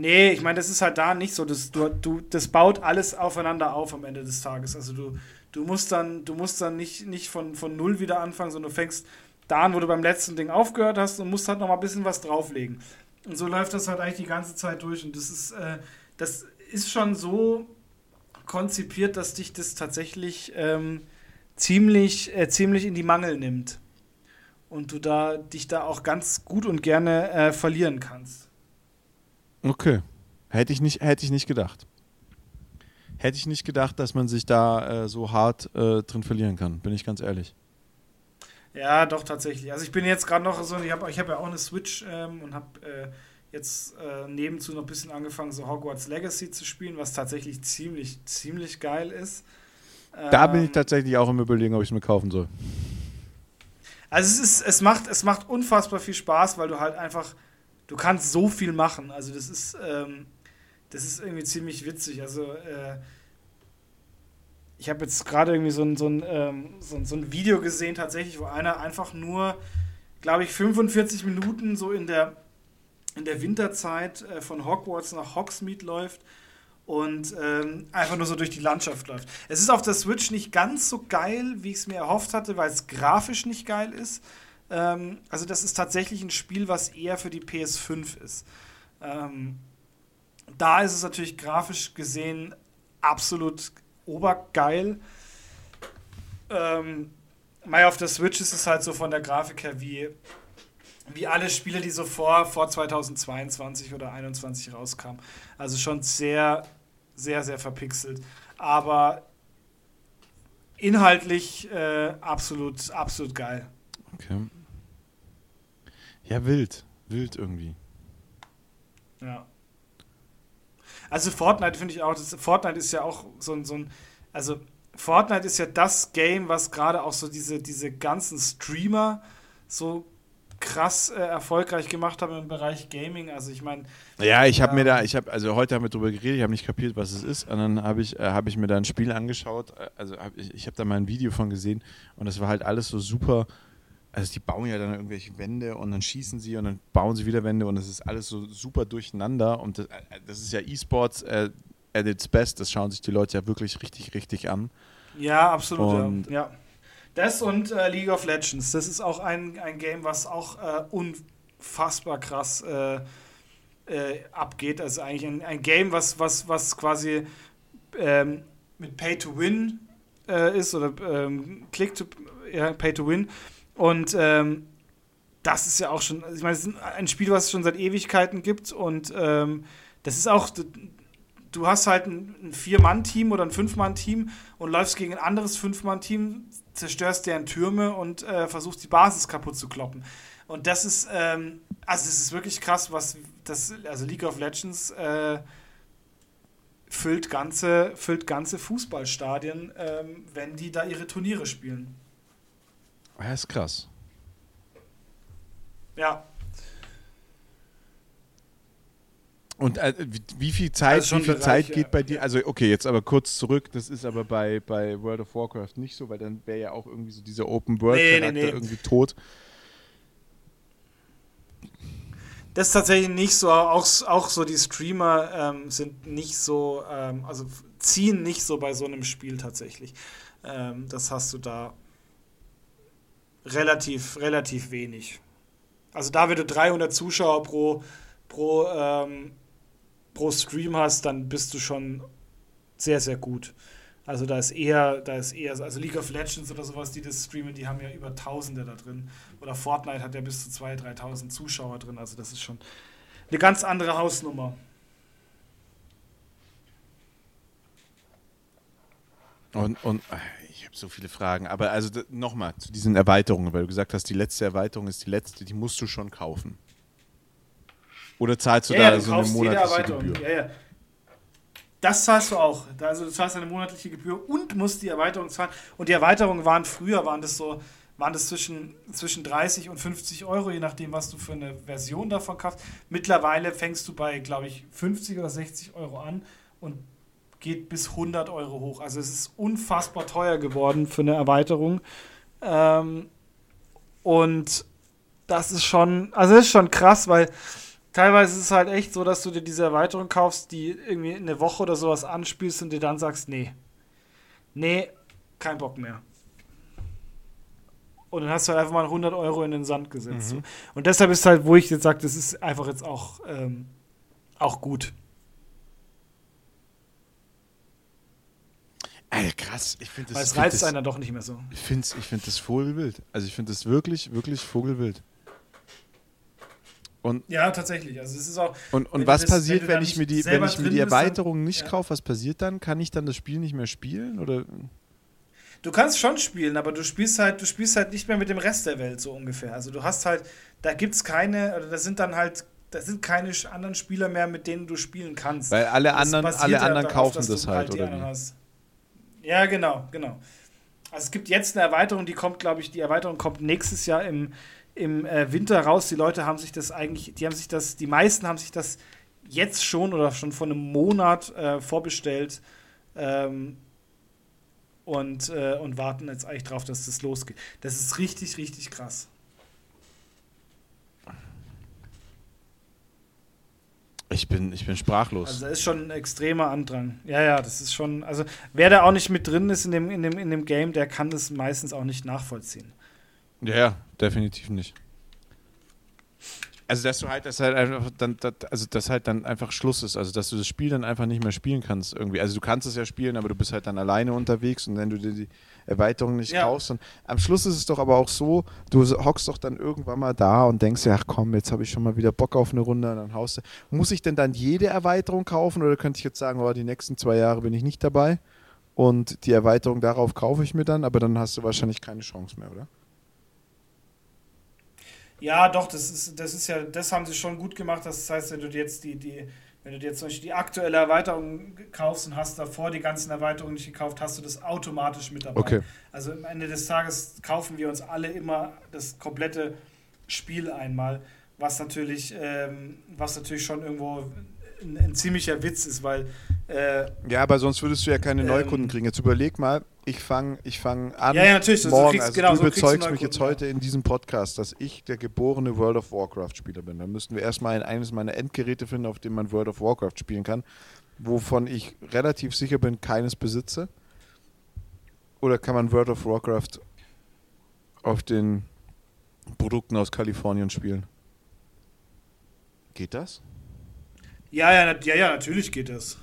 Nee, ich meine, das ist halt da nicht so. Das, du, du, das baut alles aufeinander auf am Ende des Tages. Also du, du musst dann, du musst dann nicht, nicht von, von null wieder anfangen, sondern du fängst da an, wo du beim letzten Ding aufgehört hast und musst halt noch mal ein bisschen was drauflegen. Und so läuft das halt eigentlich die ganze Zeit durch. Und das ist, äh, das ist schon so konzipiert, dass dich das tatsächlich ähm, ziemlich, äh, ziemlich in die Mangel nimmt. und du da dich da auch ganz gut und gerne äh, verlieren kannst. Okay. Hätte ich nicht, hätte ich nicht gedacht. Hätte ich nicht gedacht, dass man sich da äh, so hart äh, drin verlieren kann, bin ich ganz ehrlich. Ja, doch, tatsächlich. Also ich bin jetzt gerade noch so, ich habe ich hab ja auch eine Switch ähm, und habe äh, jetzt äh, nebenzu noch ein bisschen angefangen, so Hogwarts Legacy zu spielen, was tatsächlich ziemlich, ziemlich geil ist. Da bin ich ähm, tatsächlich auch im Überlegen, ob ich es mir kaufen soll. Also es ist, es macht, es macht unfassbar viel Spaß, weil du halt einfach, du kannst so viel machen. Also das ist, ähm, das ist irgendwie ziemlich witzig. Also äh, ich habe jetzt gerade irgendwie so ein, so, ein, ähm, so, ein, so ein Video gesehen, tatsächlich, wo einer einfach nur, glaube ich, 45 Minuten so in der, in der Winterzeit äh, von Hogwarts nach Hogsmeade läuft und ähm, einfach nur so durch die Landschaft läuft. Es ist auf der Switch nicht ganz so geil, wie ich es mir erhofft hatte, weil es grafisch nicht geil ist. Ähm, also das ist tatsächlich ein Spiel, was eher für die PS5 ist. Ähm, da ist es natürlich grafisch gesehen absolut obergeil. Ähm, Mai auf der Switch ist es halt so von der Grafik her wie, wie alle Spiele, die so vor, vor 2022 oder 2021 rauskamen. Also schon sehr sehr, sehr verpixelt. Aber inhaltlich äh, absolut, absolut geil. Okay. Ja, wild. Wild irgendwie. Ja. Also Fortnite finde ich auch, das, Fortnite ist ja auch so ein, so ein, also Fortnite ist ja das Game, was gerade auch so diese, diese ganzen Streamer so krass äh, erfolgreich gemacht haben im Bereich Gaming. Also ich meine. Ja, ich habe ähm, mir da, ich habe, also heute haben wir darüber geredet, ich habe nicht kapiert, was es ist. Und dann habe ich, äh, hab ich mir da ein Spiel angeschaut. Äh, also hab ich, ich habe da mal ein Video von gesehen und das war halt alles so super. Also die bauen ja dann irgendwelche Wände und dann schießen sie und dann bauen sie wieder Wände und es ist alles so super durcheinander. Und das, äh, das ist ja E-Sports äh, at its best. Das schauen sich die Leute ja wirklich richtig, richtig an. Ja, absolut. Und ja. Das und äh, League of Legends. Das ist auch ein, ein Game, was auch äh, unfassbar krass äh, äh abgeht. Also eigentlich ein, ein Game, was, was, was quasi ähm, mit Pay to Win ist oder ähm, Click to ja, Pay to Win. Und ähm, das ist ja auch schon, ich meine, es ist ein Spiel, was es schon seit Ewigkeiten gibt und ähm, das ist auch du hast halt ein, ein Vier-Mann-Team oder ein Fünf-Mann-Team und läufst gegen ein anderes Fünf-Mann-Team, zerstörst deren Türme und äh, versuchst die Basis kaputt zu kloppen. Und das ist, ähm, also das ist wirklich krass, was das, also League of Legends äh, füllt ganze, füllt ganze Fußballstadien, ähm, wenn die da ihre Turniere spielen. Ja, ist krass. Ja, Und äh, wie, wie, viel Zeit, also wie viel Bereich, Zeit geht ja. bei dir? Also okay, jetzt aber kurz zurück. Das ist aber bei, bei World of Warcraft nicht so, weil dann wäre ja auch irgendwie so dieser Open World Charakter nee, nee, nee. irgendwie tot. Das ist tatsächlich nicht so. Auch, auch so die Streamer ähm, sind nicht so, ähm, also ziehen nicht so bei so einem Spiel tatsächlich. Ähm, das hast du da relativ, relativ wenig. Also da, wenn du 300 Zuschauer pro pro ähm, pro Stream hast, dann bist du schon sehr, sehr gut. Also da ist eher, da ist eher, also League of Legends oder sowas, die das streamen, die haben ja über Tausende da drin. Oder Fortnite hat ja bis zu 2.000, 3.000 Zuschauer drin. Also das ist schon eine ganz andere Hausnummer. Und, und ich habe so viele Fragen. Aber also nochmal zu diesen Erweiterungen, weil du gesagt hast, die letzte Erweiterung ist die letzte, die musst du schon kaufen. Oder zahlst du ja, da ja, so eine monatliche Gebühr? Ja, ja. Das zahlst du auch. Also du zahlst eine monatliche Gebühr und musst die Erweiterung zahlen. Und die Erweiterungen waren früher, waren das so, waren das zwischen, zwischen 30 und 50 Euro, je nachdem, was du für eine Version davon kaufst. Mittlerweile fängst du bei, glaube ich, 50 oder 60 Euro an und geht bis 100 Euro hoch. Also es ist unfassbar teuer geworden für eine Erweiterung. Ähm, und das ist schon, also das ist schon krass, weil teilweise ist es halt echt so, dass du dir diese Erweiterung kaufst, die irgendwie eine Woche oder sowas anspielst und dir dann sagst, nee, nee, kein Bock mehr. Und dann hast du halt einfach mal 100 Euro in den Sand gesetzt. Mhm. Und deshalb ist halt, wo ich jetzt sage, das ist einfach jetzt auch, ähm, auch gut. Alter, krass. Ich finde Weil es reizt einen dann doch nicht mehr so. Ich finde ich find das vogelwild. Also ich finde das wirklich, wirklich vogelwild. Und ja, tatsächlich. Also es ist auch. Und, und was das, passiert, wenn, wenn ich mir die, wenn ich mir die Erweiterung dann, nicht ja. kaufe? Was passiert dann? Kann ich dann das Spiel nicht mehr spielen? Oder? Du kannst schon spielen, aber du spielst halt, du spielst halt nicht mehr mit dem Rest der Welt so ungefähr. Also du hast halt, da gibt es keine, oder da sind dann halt, da sind keine anderen Spieler mehr, mit denen du spielen kannst. Weil alle anderen, alle anderen darauf, kaufen das halt, halt oder wie? Hast. Ja, genau, genau. Also es gibt jetzt eine Erweiterung, die kommt, glaube ich, die Erweiterung kommt nächstes Jahr im, im äh, Winter raus. Die Leute haben sich das eigentlich, die haben sich das, die meisten haben sich das jetzt schon oder schon vor einem Monat äh, vorbestellt ähm, und, äh, und warten jetzt eigentlich drauf, dass das losgeht. Das ist richtig, richtig krass. Ich bin, ich bin sprachlos. Also da ist schon ein extremer Andrang. Ja, ja, das ist schon. Also wer da auch nicht mit drin ist in dem, in dem, in dem Game, der kann das meistens auch nicht nachvollziehen. Ja, ja definitiv nicht. Also, dass du halt, dass halt einfach dann, dass, also dass halt dann einfach Schluss ist, also dass du das Spiel dann einfach nicht mehr spielen kannst irgendwie. Also du kannst es ja spielen, aber du bist halt dann alleine unterwegs und wenn du dir die Erweiterung nicht ja. kaufst, dann am Schluss ist es doch aber auch so, du hockst doch dann irgendwann mal da und denkst ja, ach komm, jetzt habe ich schon mal wieder Bock auf eine Runde, und dann haust du. Muss ich denn dann jede Erweiterung kaufen oder könnte ich jetzt sagen, oh, die nächsten zwei Jahre bin ich nicht dabei und die Erweiterung darauf kaufe ich mir dann, aber dann hast du wahrscheinlich keine Chance mehr, oder? Ja, doch, das ist, das ist ja, das haben sie schon gut gemacht. Das heißt, wenn du dir jetzt die, die, wenn du dir zum Beispiel die aktuelle Erweiterung kaufst und hast davor die ganzen Erweiterungen nicht gekauft, hast du das automatisch mit dabei. Okay. Also am Ende des Tages kaufen wir uns alle immer das komplette Spiel einmal, was natürlich, ähm, was natürlich schon irgendwo ein, ein ziemlicher Witz ist, weil. Äh, ja, aber sonst würdest du ja keine ähm, Neukunden kriegen. Jetzt überleg mal, ich fange ich fang an. Ja, ja, natürlich. Morgen, du, kriegst, also genau, du überzeugst so mich jetzt heute in diesem Podcast, dass ich der geborene World of Warcraft-Spieler bin. Dann müssten wir erstmal eines meiner Endgeräte finden, auf dem man World of Warcraft spielen kann, wovon ich relativ sicher bin, keines besitze. Oder kann man World of Warcraft auf den Produkten aus Kalifornien spielen? Geht das? Ja, ja, ja, ja, natürlich geht das.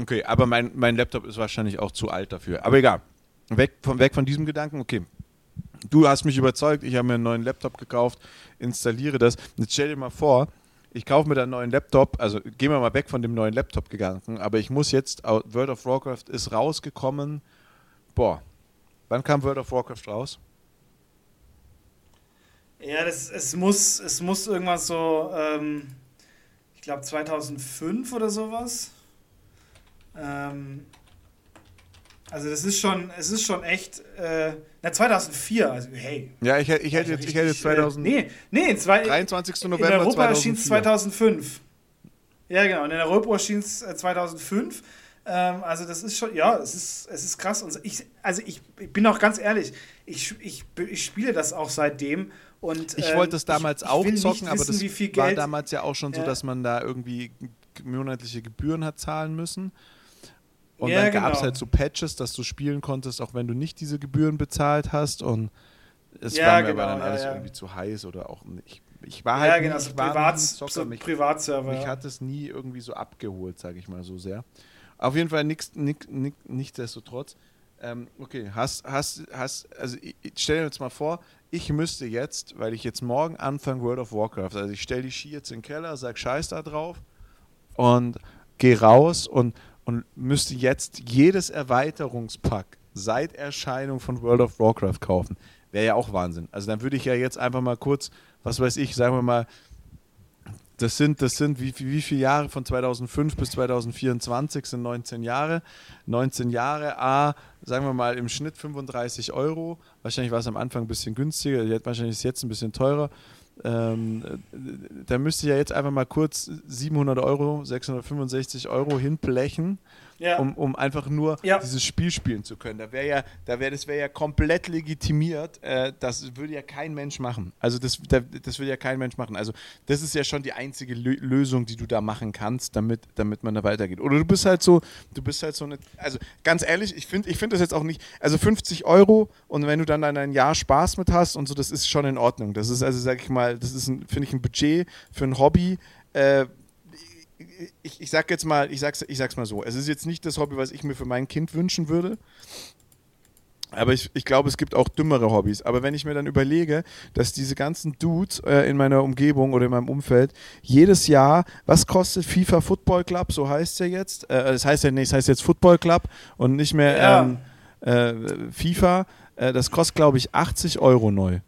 Okay, aber mein, mein Laptop ist wahrscheinlich auch zu alt dafür. Aber egal. Weg von, weg von diesem Gedanken, okay. Du hast mich überzeugt, ich habe mir einen neuen Laptop gekauft, installiere das. Jetzt stell dir mal vor, ich kaufe mir einen neuen Laptop, also gehen wir mal weg von dem neuen Laptop-Gedanken, aber ich muss jetzt, World of Warcraft ist rausgekommen, boah, wann kam World of Warcraft raus? Ja, das, es, muss, es muss irgendwas so, ähm, ich glaube 2005 oder sowas. Ähm, also das ist schon, es ist schon echt, äh, na 2004, also hey. Ja, ich, ich hätte jetzt, ich hätte 2000. Äh, nee, nee, zwei, 23. November In Europa erschien es 2005. Ja, genau, in Europa erschien es 2005. Ähm, also das ist schon, ja, es ist, es ist krass. Und ich, also ich, ich bin auch ganz ehrlich, ich, ich, ich spiele das auch seitdem. Und, ich wollte es ähm, damals ich, auch zocken, aber das war damals ja auch schon so, dass man da irgendwie monatliche Gebühren hat zahlen müssen. Und ja, dann gab es genau. halt so Patches, dass du spielen konntest, auch wenn du nicht diese Gebühren bezahlt hast. Und es ja, war mir genau, aber dann alles ja, irgendwie zu heiß oder auch nicht. Ich war halt genau, so Privat, so mich, Privatserver. Mich hat es nie irgendwie so abgeholt, sage ich mal so sehr. Auf jeden Fall nix, nix, nix, nichtsdestotrotz. Ähm, okay, hast, hast, hast, also ich, stell dir jetzt mal vor, ich müsste jetzt, weil ich jetzt morgen anfange World of Warcraft, also ich stelle die Ski jetzt in den Keller, sag Scheiß da drauf und gehe raus und und müsste jetzt jedes Erweiterungspack seit Erscheinung von World of Warcraft kaufen. Wäre ja auch Wahnsinn. Also dann würde ich ja jetzt einfach mal kurz, was weiß ich, sagen wir mal, das sind, das sind wie, wie viele Jahre von 2005 bis 2024 sind 19 Jahre. 19 Jahre, A, sagen wir mal im Schnitt 35 Euro. Wahrscheinlich war es am Anfang ein bisschen günstiger, wahrscheinlich ist es jetzt ein bisschen teurer. Ähm, da müsste ich ja jetzt einfach mal kurz 700 Euro, 665 Euro hinblechen ja. um, um einfach nur ja. dieses Spiel spielen zu können. Da wäre ja, da wäre das wäre ja komplett legitimiert. Äh, das würde ja kein Mensch machen. Also das, da, das würde ja kein Mensch machen. Also das ist ja schon die einzige Lö Lösung, die du da machen kannst, damit, damit man da weitergeht. Oder du bist halt so, du bist halt so eine, also ganz ehrlich, ich finde, ich finde das jetzt auch nicht, also 50 Euro und wenn du dann ein Jahr Spaß mit hast und so, das ist schon in Ordnung. Das ist also, sag ich mal, das ist, finde ich, ein Budget für ein Hobby. Äh, ich, ich sag jetzt mal, ich sag's, ich sag's mal so, es ist jetzt nicht das Hobby, was ich mir für mein Kind wünschen würde. Aber ich, ich glaube, es gibt auch dümmere Hobbys. Aber wenn ich mir dann überlege, dass diese ganzen Dudes äh, in meiner Umgebung oder in meinem Umfeld jedes Jahr, was kostet FIFA Football Club, so heißt es ja jetzt. Äh, das heißt ja nicht, das heißt jetzt Football Club und nicht mehr ja. ähm, äh, FIFA. Äh, das kostet, glaube ich, 80 Euro neu.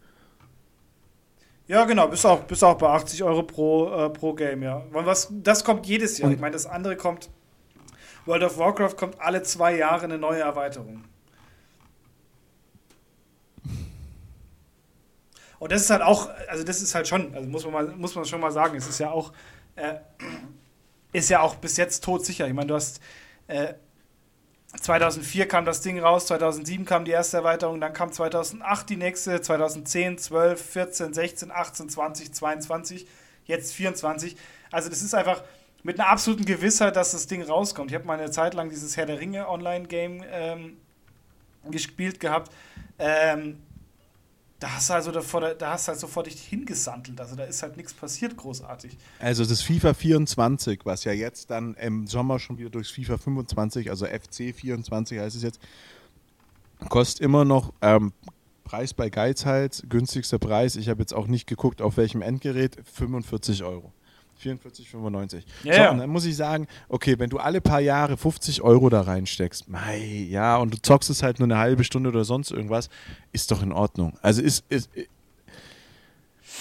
Ja, genau, bis auch, bis auch bei 80 Euro pro, äh, pro Game, ja. Was, das kommt jedes Jahr. Und ich meine, das andere kommt, World of Warcraft kommt alle zwei Jahre eine neue Erweiterung. Und das ist halt auch, also das ist halt schon, also muss man, mal, muss man schon mal sagen, es ist ja auch, äh, ist ja auch bis jetzt todsicher. Ich meine, du hast, äh, 2004 kam das Ding raus, 2007 kam die erste Erweiterung, dann kam 2008 die nächste, 2010, 12, 14, 16, 18, 20, 22, jetzt 24. Also das ist einfach mit einer absoluten Gewissheit, dass das Ding rauskommt. Ich habe mal eine Zeit lang dieses Herr der Ringe Online-Game ähm, gespielt gehabt. Ähm, da hast du also davor, da hast halt sofort dich hingesandelt. Also da ist halt nichts passiert großartig. Also das FIFA 24, was ja jetzt dann im Sommer schon wieder durchs FIFA 25, also FC 24 heißt es jetzt, kostet immer noch ähm, Preis bei Geizhals, günstigster Preis. Ich habe jetzt auch nicht geguckt, auf welchem Endgerät, 45 Euro. 44,95. Ja, so, ja. und dann muss ich sagen, okay, wenn du alle paar Jahre 50 Euro da reinsteckst, mei, ja, und du zockst es halt nur eine halbe Stunde oder sonst irgendwas, ist doch in Ordnung. Also ist, ist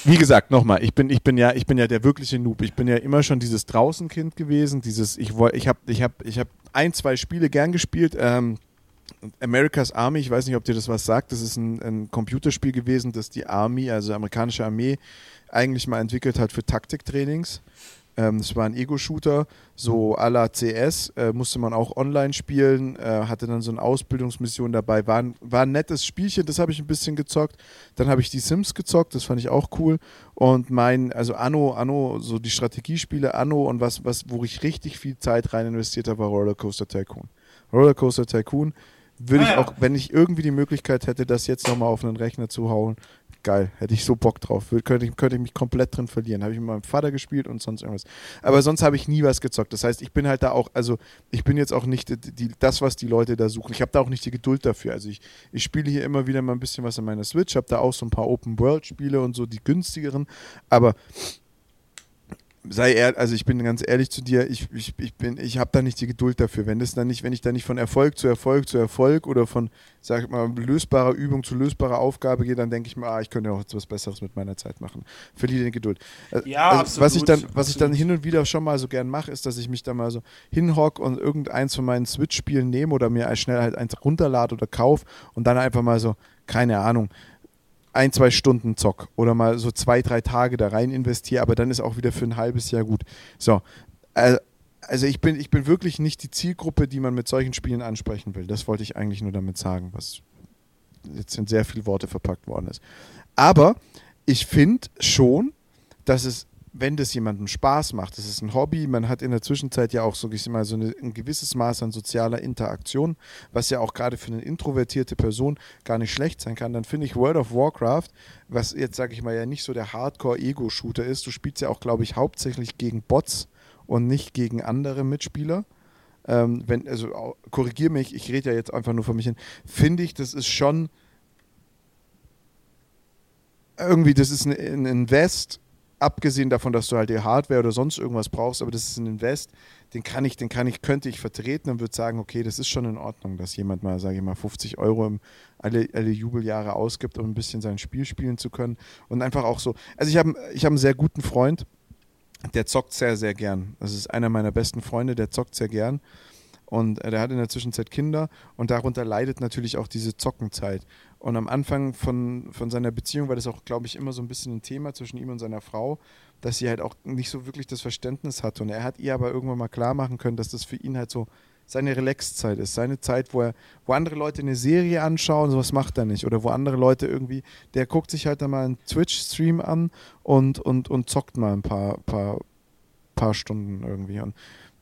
wie gesagt, nochmal, ich bin, ich bin ja, ich bin ja der wirkliche Noob. Ich bin ja immer schon dieses Draußenkind gewesen. Dieses, ich wollte, ich habe, ich habe, ich habe ein, zwei Spiele gern gespielt. Ähm, America's Army, ich weiß nicht, ob dir das was sagt. Das ist ein, ein Computerspiel gewesen, das die Army, also amerikanische Armee, eigentlich mal entwickelt hat für Taktiktrainings. Ähm, das war ein Ego-Shooter, so à la CS, äh, musste man auch online spielen, äh, hatte dann so eine Ausbildungsmission dabei. War ein, war ein nettes Spielchen, das habe ich ein bisschen gezockt. Dann habe ich die Sims gezockt, das fand ich auch cool. Und mein, also Anno, Anno, so die Strategiespiele Anno und was, was, wo ich richtig viel Zeit rein investiert habe, war Rollercoaster Tycoon. Rollercoaster Tycoon würde ah, ich auch, wenn ich irgendwie die Möglichkeit hätte, das jetzt nochmal auf einen Rechner zu hauen, geil, hätte ich so Bock drauf. Könnte ich, könnte ich mich komplett drin verlieren. Habe ich mit meinem Vater gespielt und sonst irgendwas. Aber sonst habe ich nie was gezockt. Das heißt, ich bin halt da auch, also ich bin jetzt auch nicht die, das, was die Leute da suchen. Ich habe da auch nicht die Geduld dafür. Also ich, ich spiele hier immer wieder mal ein bisschen was an meiner Switch, habe da auch so ein paar Open-World-Spiele und so, die günstigeren. Aber sei ehrlich, also ich bin ganz ehrlich zu dir, ich, ich, ich bin, ich habe da nicht die Geduld dafür. Wenn das dann nicht, wenn ich da nicht von Erfolg zu Erfolg zu Erfolg oder von, sag ich mal, lösbarer Übung zu lösbarer Aufgabe gehe, dann denke ich mir, ah, ich könnte ja auch etwas Besseres mit meiner Zeit machen. Verliere die Geduld. Äh, ja, also, absolut, was ich dann, was absolut. ich dann hin und wieder schon mal so gern mache, ist, dass ich mich da mal so hinhock und irgendeins von meinen Switch-Spielen nehme oder mir schnell halt eins runterlade oder kaufe und dann einfach mal so, keine Ahnung, ein, zwei Stunden zock oder mal so zwei, drei Tage da rein investiere, aber dann ist auch wieder für ein halbes Jahr gut. So, also ich bin, ich bin wirklich nicht die Zielgruppe, die man mit solchen Spielen ansprechen will. Das wollte ich eigentlich nur damit sagen, was jetzt in sehr viele Worte verpackt worden ist. Aber ich finde schon, dass es wenn das jemandem Spaß macht, das ist ein Hobby, man hat in der Zwischenzeit ja auch so, ich mal, so eine, ein gewisses Maß an sozialer Interaktion, was ja auch gerade für eine introvertierte Person gar nicht schlecht sein kann, dann finde ich World of Warcraft, was jetzt, sage ich mal, ja nicht so der Hardcore-Ego-Shooter ist, du spielst ja auch, glaube ich, hauptsächlich gegen Bots und nicht gegen andere Mitspieler. Ähm, wenn, also korrigiere mich, ich rede ja jetzt einfach nur von mich hin, finde ich, das ist schon irgendwie, das ist ein Invest abgesehen davon, dass du halt die Hardware oder sonst irgendwas brauchst, aber das ist ein Invest, den kann ich, den kann ich, könnte ich vertreten und würde sagen, okay, das ist schon in Ordnung, dass jemand mal, sage ich mal, 50 Euro im, alle, alle Jubeljahre ausgibt, um ein bisschen sein Spiel spielen zu können und einfach auch so. Also ich habe ich hab einen sehr guten Freund, der zockt sehr, sehr gern. Das ist einer meiner besten Freunde, der zockt sehr gern. Und der hat in der Zwischenzeit Kinder und darunter leidet natürlich auch diese Zockenzeit. Und am Anfang von, von seiner Beziehung war das auch, glaube ich, immer so ein bisschen ein Thema zwischen ihm und seiner Frau, dass sie halt auch nicht so wirklich das Verständnis hatte. Und er hat ihr aber irgendwann mal klar machen können, dass das für ihn halt so seine Relaxzeit ist, seine Zeit, wo er, wo andere Leute eine Serie anschauen, sowas macht er nicht. Oder wo andere Leute irgendwie, der guckt sich halt dann mal einen Twitch-Stream an und, und, und zockt mal ein paar, paar, paar Stunden irgendwie. Und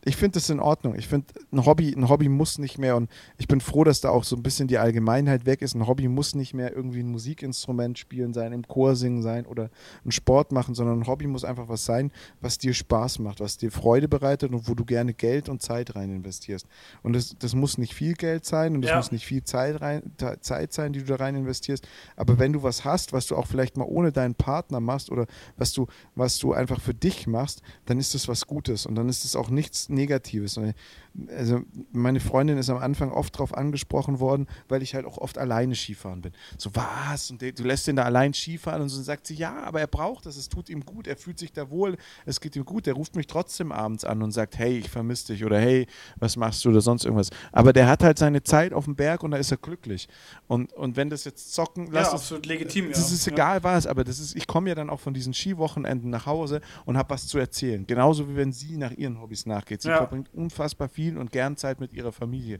ich finde das in Ordnung. Ich finde, ein Hobby, ein Hobby muss nicht mehr, und ich bin froh, dass da auch so ein bisschen die Allgemeinheit weg ist. Ein Hobby muss nicht mehr irgendwie ein Musikinstrument spielen sein, im Chor singen sein oder einen Sport machen, sondern ein Hobby muss einfach was sein, was dir Spaß macht, was dir Freude bereitet und wo du gerne Geld und Zeit rein investierst. Und das, das muss nicht viel Geld sein und das ja. muss nicht viel Zeit, rein, Zeit sein, die du da rein investierst. Aber wenn du was hast, was du auch vielleicht mal ohne deinen Partner machst oder was du, was du einfach für dich machst, dann ist das was Gutes und dann ist es auch nichts Negatives. Also meine Freundin ist am Anfang oft darauf angesprochen worden, weil ich halt auch oft alleine Skifahren bin. So, was? Und du lässt ihn da allein Skifahren und so sagt sie, ja, aber er braucht das, es tut ihm gut, er fühlt sich da wohl, es geht ihm gut. Er ruft mich trotzdem abends an und sagt, hey, ich vermisse dich oder hey, was machst du oder sonst irgendwas. Aber der hat halt seine Zeit auf dem Berg und da ist er glücklich. Und, und wenn das jetzt zocken, lass ja, absolut legitim. Das ja. ist egal ja. was, aber das ist, ich komme ja dann auch von diesen Skiwochenenden nach Hause und habe was zu erzählen. Genauso wie wenn sie nach ihren Hobbys nachgeht. Sie verbringt unfassbar viel und gern Zeit mit ihrer Familie.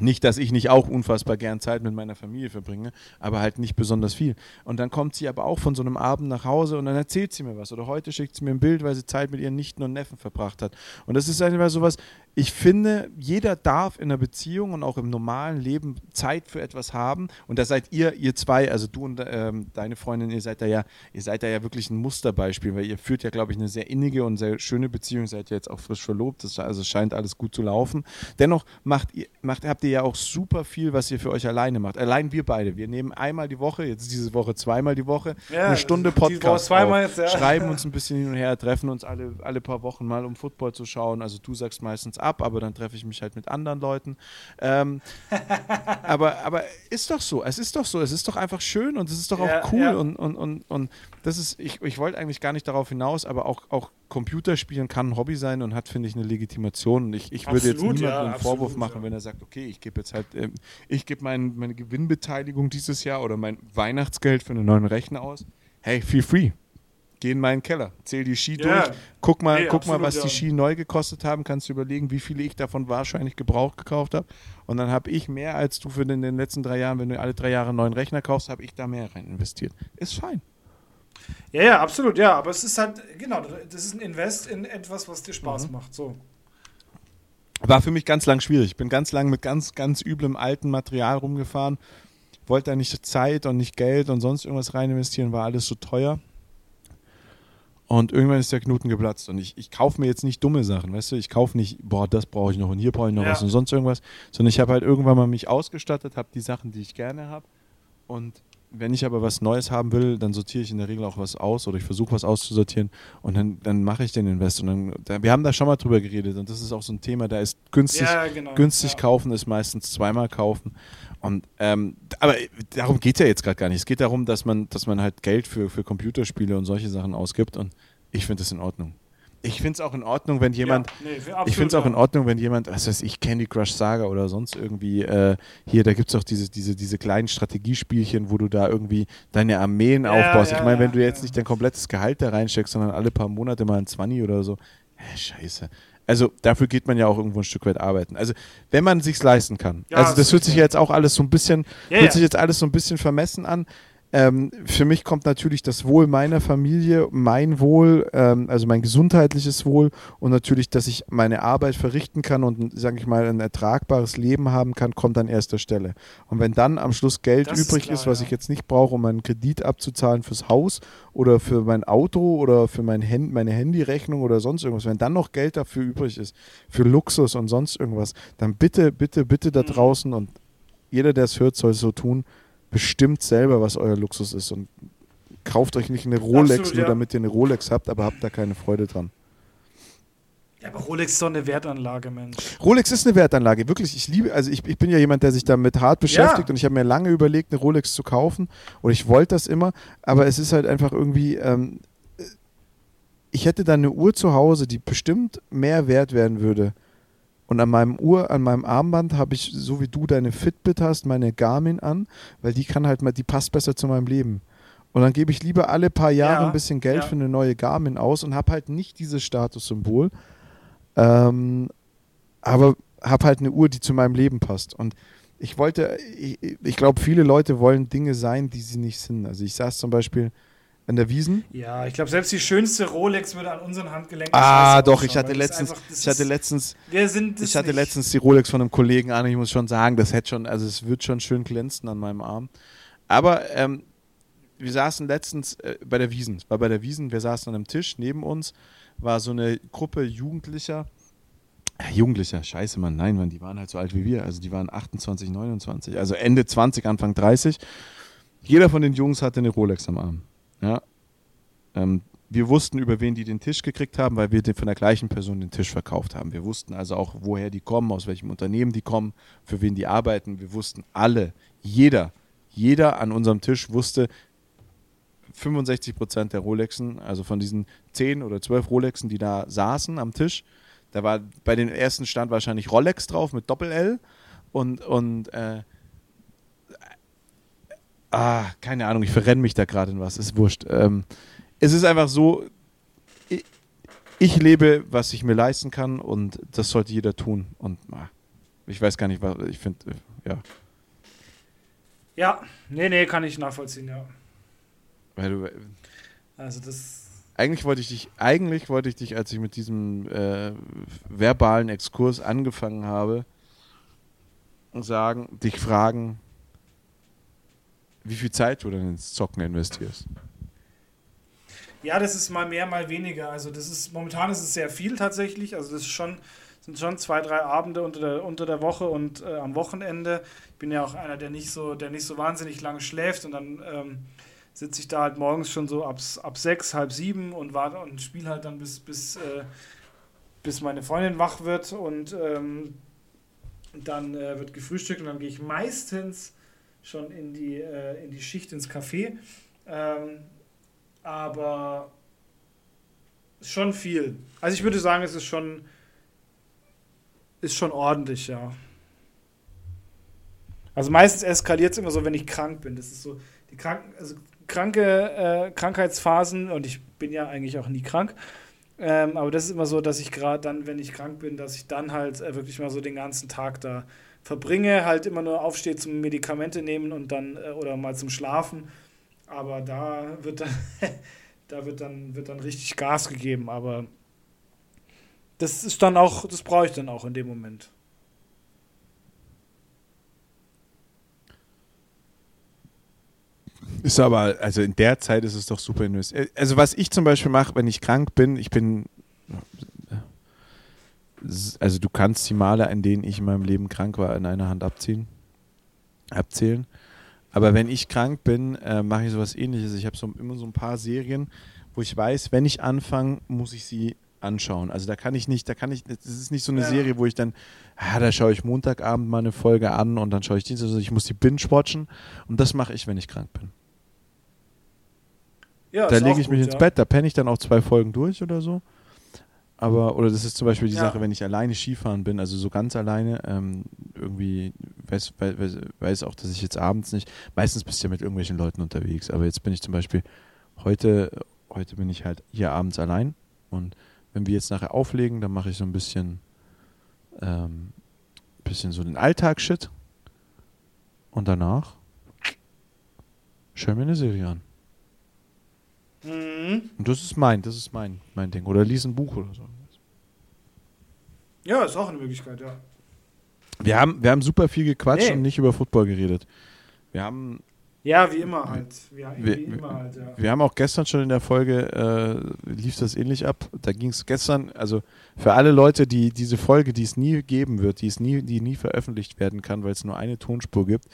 Nicht, dass ich nicht auch unfassbar gern Zeit mit meiner Familie verbringe, aber halt nicht besonders viel. Und dann kommt sie aber auch von so einem Abend nach Hause und dann erzählt sie mir was. Oder heute schickt sie mir ein Bild, weil sie Zeit mit ihren Nichten und Neffen verbracht hat. Und das ist einfach sowas, ich finde, jeder darf in einer Beziehung und auch im normalen Leben Zeit für etwas haben. Und da seid ihr, ihr zwei, also du und ähm, deine Freundin, ihr seid da ja, ihr seid da ja wirklich ein Musterbeispiel, weil ihr führt ja, glaube ich, eine sehr innige und sehr schöne Beziehung, seid ja jetzt auch frisch verlobt, das, also scheint alles gut zu laufen. Dennoch macht ihr, macht, habt ihr ja auch super viel, was ihr für euch alleine macht. Allein wir beide. Wir nehmen einmal die Woche, jetzt diese Woche zweimal die Woche, ja, eine Stunde Podcast. Zweimal jetzt, ja. Schreiben uns ein bisschen hin und her, treffen uns alle, alle paar Wochen mal, um Football zu schauen. Also du sagst meistens ab ab, aber dann treffe ich mich halt mit anderen Leuten. Ähm, aber, aber ist doch so, es ist doch so, es ist doch einfach schön und es ist doch ja, auch cool ja. und, und, und, und das ist, ich, ich wollte eigentlich gar nicht darauf hinaus, aber auch, auch Computerspielen kann ein Hobby sein und hat, finde ich, eine Legitimation. Und ich, ich würde jetzt niemandem ja, einen absolut, Vorwurf machen, wenn er sagt, okay, ich gebe jetzt halt, äh, ich gebe mein, meine Gewinnbeteiligung dieses Jahr oder mein Weihnachtsgeld für einen neuen Rechner aus. Hey, feel free geh in meinen Keller, zähl die Ski yeah. durch, guck mal, nee, guck mal, was die Ski neu gekostet haben, kannst du überlegen, wie viele ich davon wahrscheinlich gebraucht gekauft habe. Und dann habe ich mehr als du für den, den, letzten drei Jahren, wenn du alle drei Jahre einen neuen Rechner kaufst, habe ich da mehr rein investiert. Ist fein. Ja, ja, absolut, ja. Aber es ist halt, genau, das ist ein Invest in etwas, was dir Spaß mhm. macht. So. War für mich ganz lang schwierig. Ich bin ganz lang mit ganz, ganz üblem alten Material rumgefahren. Wollte da nicht Zeit und nicht Geld und sonst irgendwas rein investieren, war alles so teuer. Und irgendwann ist der Knoten geplatzt. Und ich, ich kaufe mir jetzt nicht dumme Sachen, weißt du? Ich kaufe nicht, boah, das brauche ich noch und hier brauche ich noch ja. was und sonst irgendwas. Sondern ich habe halt irgendwann mal mich ausgestattet, habe die Sachen, die ich gerne habe. Und wenn ich aber was Neues haben will, dann sortiere ich in der Regel auch was aus oder ich versuche was auszusortieren und dann, dann mache ich den Invest. Und dann, da, wir haben da schon mal drüber geredet und das ist auch so ein Thema, da ist günstig, ja, genau, günstig ja. kaufen ist meistens zweimal kaufen. Und, ähm, aber darum geht es ja jetzt gerade gar nicht. Es geht darum, dass man, dass man halt Geld für, für Computerspiele und solche Sachen ausgibt und ich finde das in Ordnung. Ich finde es auch in Ordnung, wenn jemand. Ja, nee, ich finde es auch in Ordnung, wenn jemand, was weiß ich, Candy Crush Saga oder sonst irgendwie, äh, hier, da gibt es auch diese, diese, diese kleinen Strategiespielchen, wo du da irgendwie deine Armeen ja, aufbaust. Ja, ich meine, wenn du jetzt nicht dein komplettes Gehalt da reinsteckst, sondern alle paar Monate mal ein 20 oder so, äh, scheiße. Also dafür geht man ja auch irgendwo ein Stück weit arbeiten. Also wenn man sich's leisten kann. Ja, also das hört sich jetzt auch alles so ein bisschen, ja, hört sich jetzt alles so ein bisschen vermessen an. Ähm, für mich kommt natürlich das Wohl meiner Familie, mein Wohl, ähm, also mein gesundheitliches Wohl und natürlich, dass ich meine Arbeit verrichten kann und, sage ich mal, ein ertragbares Leben haben kann, kommt an erster Stelle. Und wenn dann am Schluss Geld das übrig ist, klar, ist was ja. ich jetzt nicht brauche, um meinen Kredit abzuzahlen fürs Haus oder für mein Auto oder für mein Hand, meine Handyrechnung oder sonst irgendwas, wenn dann noch Geld dafür übrig ist, für Luxus und sonst irgendwas, dann bitte, bitte, bitte da mhm. draußen und jeder, der es hört, soll es so tun, bestimmt selber, was euer Luxus ist und kauft euch nicht eine Rolex, Absolut, nur ja. damit ihr eine Rolex habt, aber habt da keine Freude dran. Ja, aber Rolex ist doch eine Wertanlage, Mensch. Rolex ist eine Wertanlage, wirklich. Ich liebe, also ich, ich bin ja jemand, der sich damit hart beschäftigt ja. und ich habe mir lange überlegt, eine Rolex zu kaufen und ich wollte das immer, aber es ist halt einfach irgendwie, ähm, ich hätte da eine Uhr zu Hause, die bestimmt mehr wert werden würde und an meinem Uhr, an meinem Armband habe ich, so wie du deine Fitbit hast, meine Garmin an, weil die kann halt mal, die passt besser zu meinem Leben. Und dann gebe ich lieber alle paar Jahre ja, ein bisschen Geld ja. für eine neue Garmin aus und habe halt nicht dieses Statussymbol, ähm, aber habe halt eine Uhr, die zu meinem Leben passt. Und ich wollte, ich, ich glaube, viele Leute wollen Dinge sein, die sie nicht sind. Also ich saß zum Beispiel an der Wiesen. Ja, ich glaube, selbst die schönste Rolex würde an unseren Handgelenken Ah, doch, ich hatte letztens, einfach, ich hatte letztens, wir sind ich hatte nicht. letztens die Rolex von einem Kollegen an. Ich muss schon sagen, das hätte schon, also es wird schon schön glänzen an meinem Arm. Aber ähm, wir saßen letztens äh, bei der Wiesen, war bei der Wiesen, wir saßen an einem Tisch, neben uns war so eine Gruppe Jugendlicher, Jugendlicher, scheiße, Mann, nein, Mann, die waren halt so alt wie wir, also die waren 28, 29, also Ende 20, Anfang 30. Jeder von den Jungs hatte eine Rolex am Arm. Ja. Ähm, wir wussten, über wen die den Tisch gekriegt haben, weil wir von der gleichen Person den Tisch verkauft haben. Wir wussten also auch, woher die kommen, aus welchem Unternehmen die kommen, für wen die arbeiten. Wir wussten alle, jeder, jeder an unserem Tisch wusste, 65 Prozent der Rolexen, also von diesen 10 oder 12 Rolexen, die da saßen am Tisch, da war bei den ersten stand wahrscheinlich Rolex drauf mit Doppel-L und, und äh, ah, keine Ahnung, ich verrenne mich da gerade in was, ist wurscht. Ähm, es ist einfach so, ich, ich, lebe, was ich mir leisten kann und das sollte jeder tun. Und ah, ich weiß gar nicht, was ich finde, äh, ja. Ja, nee, nee, kann ich nachvollziehen, ja. Weil du. Äh, also das. Eigentlich wollte ich dich, eigentlich wollte ich dich, als ich mit diesem äh, verbalen Exkurs angefangen habe, sagen, dich fragen, wie viel Zeit du dann ins Zocken investierst. Ja, das ist mal mehr, mal weniger. Also das ist momentan ist es sehr viel tatsächlich. Also das ist schon sind schon zwei, drei Abende unter der, unter der Woche und äh, am Wochenende. Ich bin ja auch einer, der nicht so, der nicht so wahnsinnig lange schläft und dann ähm, sitze ich da halt morgens schon so ab, ab sechs, halb sieben und warte und spiele halt dann bis, bis, äh, bis meine Freundin wach wird und ähm, dann äh, wird gefrühstückt und dann gehe ich meistens schon in die, äh, in die Schicht ins Café. Ähm, aber schon viel. Also ich würde sagen, es ist schon, ist schon ordentlich, ja. Also meistens eskaliert es immer so, wenn ich krank bin. Das ist so, die Kranken, also kranke äh, Krankheitsphasen, und ich bin ja eigentlich auch nie krank, ähm, aber das ist immer so, dass ich gerade dann, wenn ich krank bin, dass ich dann halt äh, wirklich mal so den ganzen Tag da verbringe, halt immer nur aufstehe zum Medikamente nehmen und dann äh, oder mal zum Schlafen. Aber da wird dann, da wird dann, wird dann richtig Gas gegeben. Aber das ist dann auch, das brauche ich dann auch in dem Moment. Ist aber, also in der Zeit ist es doch super investiert. Also was ich zum Beispiel mache, wenn ich krank bin, ich bin also du kannst die Male, an denen ich in meinem Leben krank war, in einer Hand abziehen, abzählen. Aber wenn ich krank bin, äh, mache ich sowas ähnliches. Ich habe so, immer so ein paar Serien, wo ich weiß, wenn ich anfange, muss ich sie anschauen. Also da kann ich nicht, da kann ich, das ist nicht so eine ja. Serie, wo ich dann, ah, da schaue ich Montagabend mal eine Folge an und dann schaue ich Dienstag, also ich muss die binge-watchen und das mache ich, wenn ich krank bin. Ja, da lege ich gut, mich ins ja. Bett, da penne ich dann auch zwei Folgen durch oder so. Aber, oder das ist zum Beispiel die ja. Sache, wenn ich alleine Skifahren bin, also so ganz alleine, ähm, irgendwie weiß, weiß, weiß auch, dass ich jetzt abends nicht, meistens bist du ja mit irgendwelchen Leuten unterwegs, aber jetzt bin ich zum Beispiel, heute, heute bin ich halt hier abends allein und wenn wir jetzt nachher auflegen, dann mache ich so ein bisschen, ähm, bisschen so den Alltagsshit und danach schaue mir eine Serie an. Mhm. Und das ist mein, das ist mein, mein Ding. Oder lies ein Buch oder so. Ja, ist auch eine Möglichkeit, ja. Wir haben, wir haben super viel gequatscht nee. und nicht über Football geredet. Wir haben. Ja, wie immer halt. Wir, wir, wie immer halt, ja. wir haben auch gestern schon in der Folge, äh, lief das ähnlich ab. Da ging es gestern, also für alle Leute, die diese Folge, die es nie geben wird, die es nie, die nie veröffentlicht werden kann, weil es nur eine Tonspur gibt,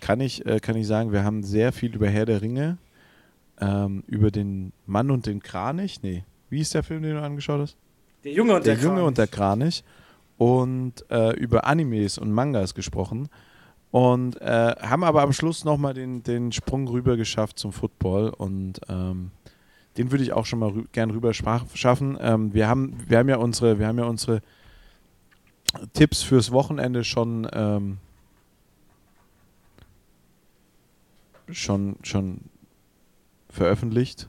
kann ich, äh, kann ich sagen, wir haben sehr viel über Herr der Ringe ähm, über den Mann und den Kranich. Nee, wie ist der Film, den du angeschaut hast? Der Junge und der, der Junge Kranich. und der Kranich. Und äh, über Animes und Mangas gesprochen. Und äh, haben aber am Schluss nochmal den, den Sprung rüber geschafft zum Football. Und ähm, den würde ich auch schon mal rü gern rüber schaffen. Ähm, wir, haben, wir, haben ja unsere, wir haben ja unsere Tipps fürs Wochenende schon, ähm, schon, schon veröffentlicht.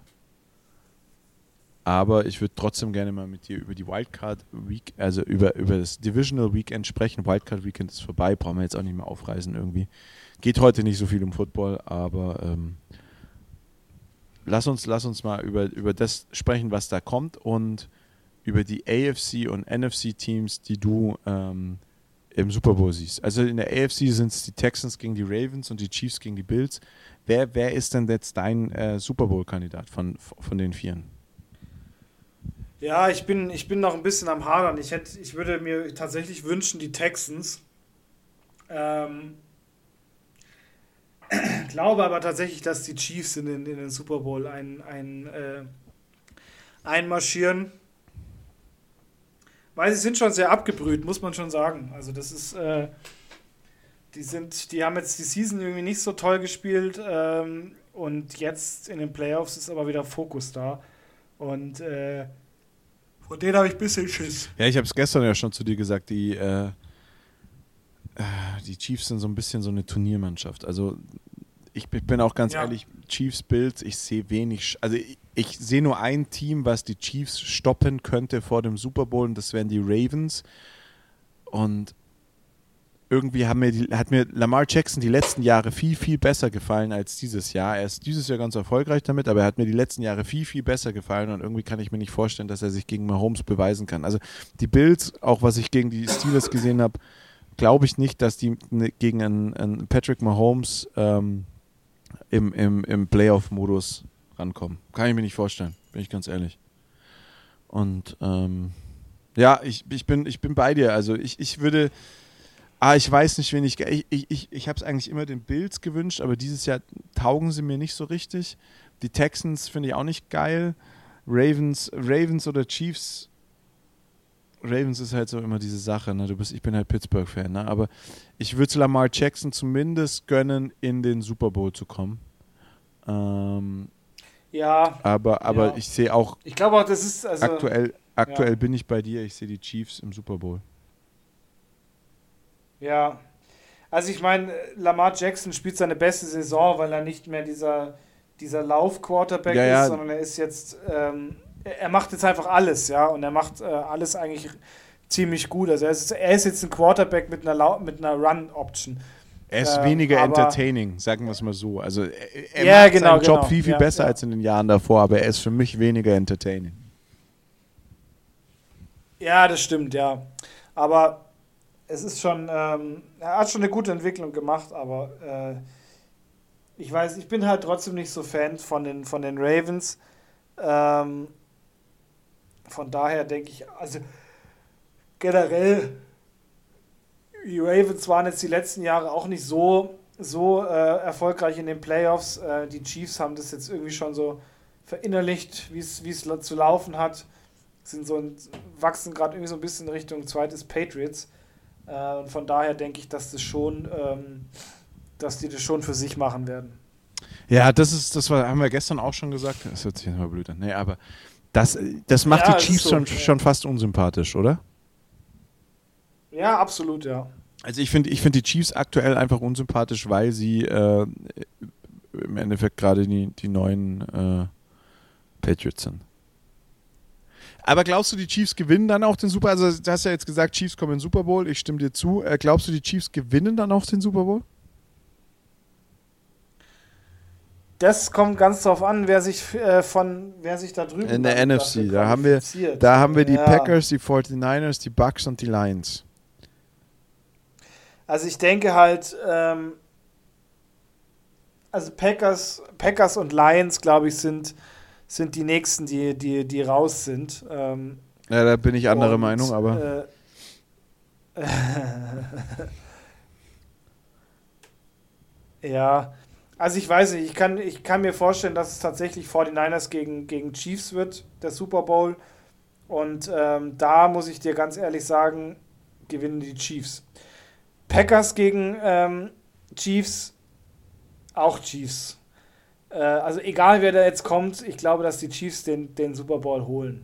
Aber ich würde trotzdem gerne mal mit dir über die Wildcard Week, also über, über das Divisional Weekend sprechen. Wildcard Weekend ist vorbei, brauchen wir jetzt auch nicht mehr aufreißen irgendwie. Geht heute nicht so viel um Football, aber ähm, lass uns, lass uns mal über, über das sprechen, was da kommt und über die AFC und NFC-Teams, die du ähm, im Super Bowl siehst. Also in der AFC sind es die Texans gegen die Ravens und die Chiefs gegen die Bills. Wer, wer ist denn jetzt dein äh, Super Bowl-Kandidat von, von den Vieren? Ja, ich bin, ich bin noch ein bisschen am Hadern. Ich, hätte, ich würde mir tatsächlich wünschen, die Texans. Ähm, glaube aber tatsächlich, dass die Chiefs in den, in den Super Bowl ein, ein, äh, einmarschieren. Weil sie sind schon sehr abgebrüht, muss man schon sagen. Also das ist, äh, die sind, die haben jetzt die Season irgendwie nicht so toll gespielt ähm, und jetzt in den Playoffs ist aber wieder Fokus da. Und äh, von denen habe ich ein bisschen Schiss. Ja, ich habe es gestern ja schon zu dir gesagt, die, äh, äh, die Chiefs sind so ein bisschen so eine Turniermannschaft. Also ich, ich bin auch ganz ja. ehrlich, Chiefs Bills, ich sehe wenig, also ich, ich sehe nur ein Team, was die Chiefs stoppen könnte vor dem Super Bowl und das wären die Ravens. Und irgendwie haben mir die, hat mir Lamar Jackson die letzten Jahre viel, viel besser gefallen als dieses Jahr. Er ist dieses Jahr ganz erfolgreich damit, aber er hat mir die letzten Jahre viel, viel besser gefallen und irgendwie kann ich mir nicht vorstellen, dass er sich gegen Mahomes beweisen kann. Also die Bills, auch was ich gegen die Steelers gesehen habe, glaube ich nicht, dass die ne, gegen einen, einen Patrick Mahomes ähm, im, im, im Playoff-Modus rankommen. Kann ich mir nicht vorstellen, bin ich ganz ehrlich. Und ähm, ja, ich, ich, bin, ich bin bei dir. Also ich, ich würde Ah, ich weiß nicht, wen ich. Ich, ich, ich, habe es eigentlich immer den Bills gewünscht, aber dieses Jahr taugen sie mir nicht so richtig. Die Texans finde ich auch nicht geil. Ravens, Ravens oder Chiefs. Ravens ist halt so immer diese Sache, ne? Du bist, ich bin halt Pittsburgh-Fan, ne? Aber ich würde Lamar Jackson zumindest gönnen, in den Super Bowl zu kommen. Ähm, ja. Aber, aber ja. ich sehe auch. Ich glaube auch, das ist. Also, aktuell aktuell ja. bin ich bei dir. Ich sehe die Chiefs im Super Bowl. Ja. Also ich meine, Lamar Jackson spielt seine beste Saison, weil er nicht mehr dieser, dieser Lauf-Quarterback ja, ja. ist, sondern er ist jetzt, ähm, er macht jetzt einfach alles, ja, und er macht äh, alles eigentlich ziemlich gut. Also er ist, er ist jetzt ein Quarterback mit einer, mit einer Run-Option. Er ist ähm, weniger entertaining, sagen wir es mal so. Also er, er ja, macht genau, seinen Job genau. viel, viel ja, besser ja. als in den Jahren davor, aber er ist für mich weniger entertaining. Ja, das stimmt, ja. Aber es ist schon, ähm, er hat schon eine gute Entwicklung gemacht, aber äh, ich weiß, ich bin halt trotzdem nicht so Fan von den, von den Ravens. Ähm, von daher denke ich, also generell, die Ravens waren jetzt die letzten Jahre auch nicht so, so äh, erfolgreich in den Playoffs. Äh, die Chiefs haben das jetzt irgendwie schon so verinnerlicht, wie es zu laufen hat. Sind so wachsen gerade irgendwie so ein bisschen Richtung zweites Patriots. Äh, und von daher denke ich, dass das schon, ähm, dass die das schon für sich machen werden. Ja, das ist, das war, haben wir gestern auch schon gesagt. Das hört sich immer blöd an. Nee, aber das, das macht ja, die Chiefs so, schon, ja. schon fast unsympathisch, oder? Ja, absolut, ja. Also ich finde ich find die Chiefs aktuell einfach unsympathisch, weil sie äh, im Endeffekt gerade die, die neuen äh, Patriots sind. Aber glaubst du, die Chiefs gewinnen dann auch den Super Bowl? Also, du hast ja jetzt gesagt, Chiefs kommen in den Super Bowl. Ich stimme dir zu. Äh, glaubst du, die Chiefs gewinnen dann auch den Super Bowl? Das kommt ganz darauf an, wer sich äh, von wer sich da drüben in der NFC. Da haben wir da haben wir die ja. Packers, die 49ers, die Bucks und die Lions. Also ich denke halt, ähm, also Packers, Packers und Lions, glaube ich, sind sind die nächsten, die, die, die raus sind. Ähm, ja, da bin ich anderer Meinung, aber. Äh, ja, also ich weiß nicht, ich kann, ich kann mir vorstellen, dass es tatsächlich 49ers gegen, gegen Chiefs wird, der Super Bowl. Und ähm, da muss ich dir ganz ehrlich sagen, gewinnen die Chiefs. Packers gegen ähm, Chiefs, auch Chiefs. Äh, also egal wer da jetzt kommt, ich glaube, dass die Chiefs den, den Super Bowl holen.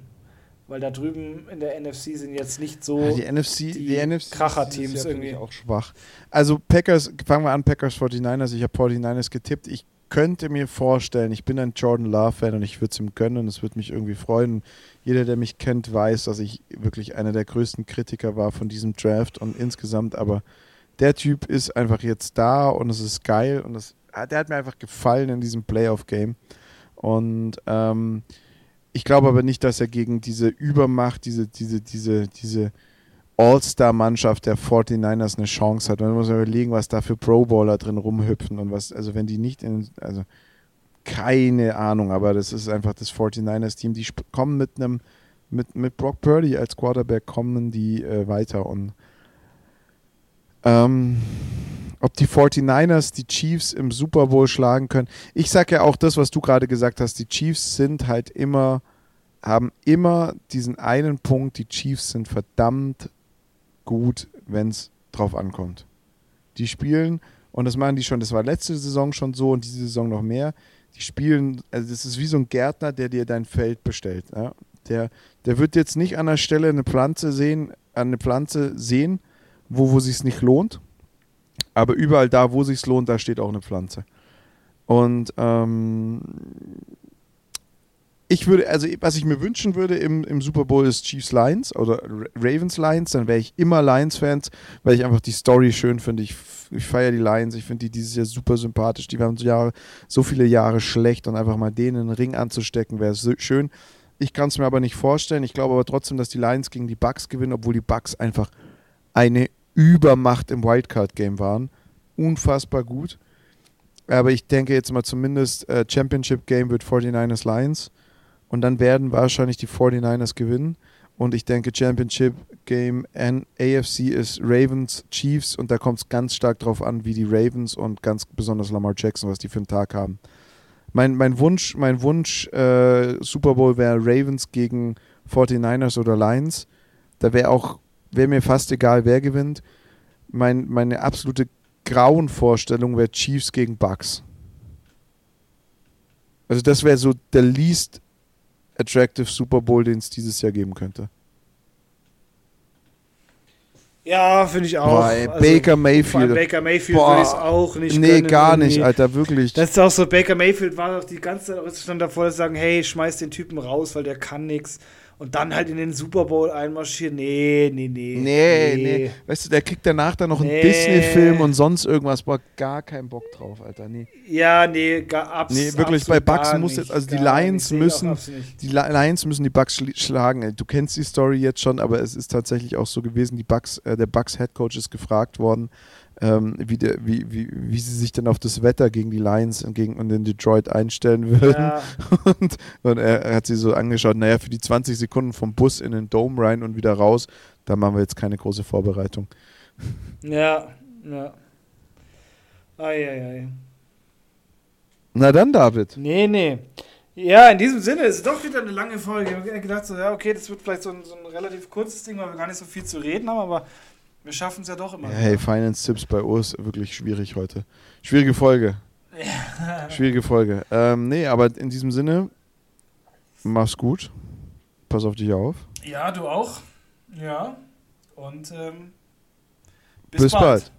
Weil da drüben in der NFC sind jetzt nicht so ja, die NFC, die, die NFC Kracher-Teams irgendwie. auch schwach. Also Packers, fangen wir an, Packers 49ers. Ich habe 49ers getippt. Ich könnte mir vorstellen, ich bin ein Jordan Love-Fan und ich würde es ihm gönnen und es würde mich irgendwie freuen. Jeder, der mich kennt, weiß, dass ich wirklich einer der größten Kritiker war von diesem Draft und insgesamt, aber der Typ ist einfach jetzt da und es ist geil und es der hat mir einfach gefallen in diesem Playoff-Game. Und ähm, ich glaube aber nicht, dass er gegen diese Übermacht, diese, diese, diese, diese All-Star-Mannschaft der 49ers eine Chance hat. Man muss überlegen, was da für Pro-Bowler drin rumhüpfen und was, also wenn die nicht in, also keine Ahnung, aber das ist einfach das 49ers-Team. Die kommen mit einem, mit, mit Brock Purdy als Quarterback kommen die äh, weiter und ähm, ob die 49ers die Chiefs im Super Bowl schlagen können. Ich sage ja auch das, was du gerade gesagt hast. Die Chiefs sind halt immer, haben immer diesen einen Punkt. Die Chiefs sind verdammt gut, wenn es drauf ankommt. Die spielen, und das machen die schon, das war letzte Saison schon so und diese Saison noch mehr. Die spielen, also das ist wie so ein Gärtner, der dir dein Feld bestellt. Ja? Der, der wird jetzt nicht an der Stelle eine Pflanze sehen, eine Pflanze sehen, wo, wo sich nicht lohnt aber überall da, wo sich lohnt, da steht auch eine Pflanze. Und ähm, ich würde, also was ich mir wünschen würde im, im Super Bowl ist Chiefs Lions oder Ravens Lions, dann wäre ich immer Lions-Fans, weil ich einfach die Story schön finde. Ich, ich feiere die Lions, ich finde die dieses Jahr super sympathisch. Die waren so, Jahre, so viele Jahre schlecht und einfach mal denen einen Ring anzustecken, wäre so schön. Ich kann es mir aber nicht vorstellen. Ich glaube aber trotzdem, dass die Lions gegen die Bucks gewinnen, obwohl die Bucks einfach eine Übermacht im Wildcard-Game waren. Unfassbar gut. Aber ich denke jetzt mal zumindest äh, Championship Game wird 49ers Lions. Und dann werden wahrscheinlich die 49ers gewinnen. Und ich denke Championship Game AFC ist Ravens Chiefs. Und da kommt es ganz stark drauf an, wie die Ravens und ganz besonders Lamar Jackson, was die für einen Tag haben. Mein, mein Wunsch, mein Wunsch äh, Super Bowl wäre Ravens gegen 49ers oder Lions. Da wäre auch wäre mir fast egal, wer gewinnt. Mein, meine absolute Grauenvorstellung wäre Chiefs gegen Bucks. Also das wäre so der least attractive Super Bowl, den es dieses Jahr geben könnte. Ja, finde ich auch. Ey, also, Baker Mayfield. Baker Mayfield würde ich es auch nicht Nee, gar irgendwie. nicht, Alter, wirklich. Das ist auch so, Baker Mayfield war doch die ganze Zeit stand davor, dass sagen, hey, schmeiß den Typen raus, weil der kann nichts und dann halt in den Super Bowl einmarschieren. Nee, nee, nee. Nee, nee. nee. Weißt du, der kriegt danach dann noch nee. einen Disney-Film und sonst irgendwas. Boah, gar keinen Bock drauf, Alter. Nee. Ja, nee, gar absolut. Nee, wirklich, bei Bucks muss jetzt, also die Lions müssen, die Lions müssen die Bucks schlagen. Du kennst die Story jetzt schon, aber es ist tatsächlich auch so gewesen, die Bucks, äh, der Bucks Headcoach ist gefragt worden, ähm, wie, der, wie, wie, wie sie sich dann auf das Wetter gegen die Lions und, gegen, und in Detroit einstellen würden. Ja. Und, und er, er, hat sie so angeschaut, naja, für die 20 Sekunden vom Bus in den Dome rein und wieder raus, da machen wir jetzt keine große Vorbereitung. Ja, ja. Eieiei. Na dann, David. Nee, nee. Ja, in diesem Sinne ist es doch wieder eine lange Folge. Ich habe gedacht, so, ja, okay, das wird vielleicht so ein, so ein relativ kurzes Ding, weil wir gar nicht so viel zu reden haben, aber wir schaffen es ja doch immer. Ja, hey, Finance-Tipps bei Urs, wirklich schwierig heute. Schwierige Folge. Ja. Schwierige Folge. Ähm, nee, aber in diesem Sinne, mach's gut. Pass auf dich auf. Ja, du auch. Ja. Und ähm, bis, bis bald. bald.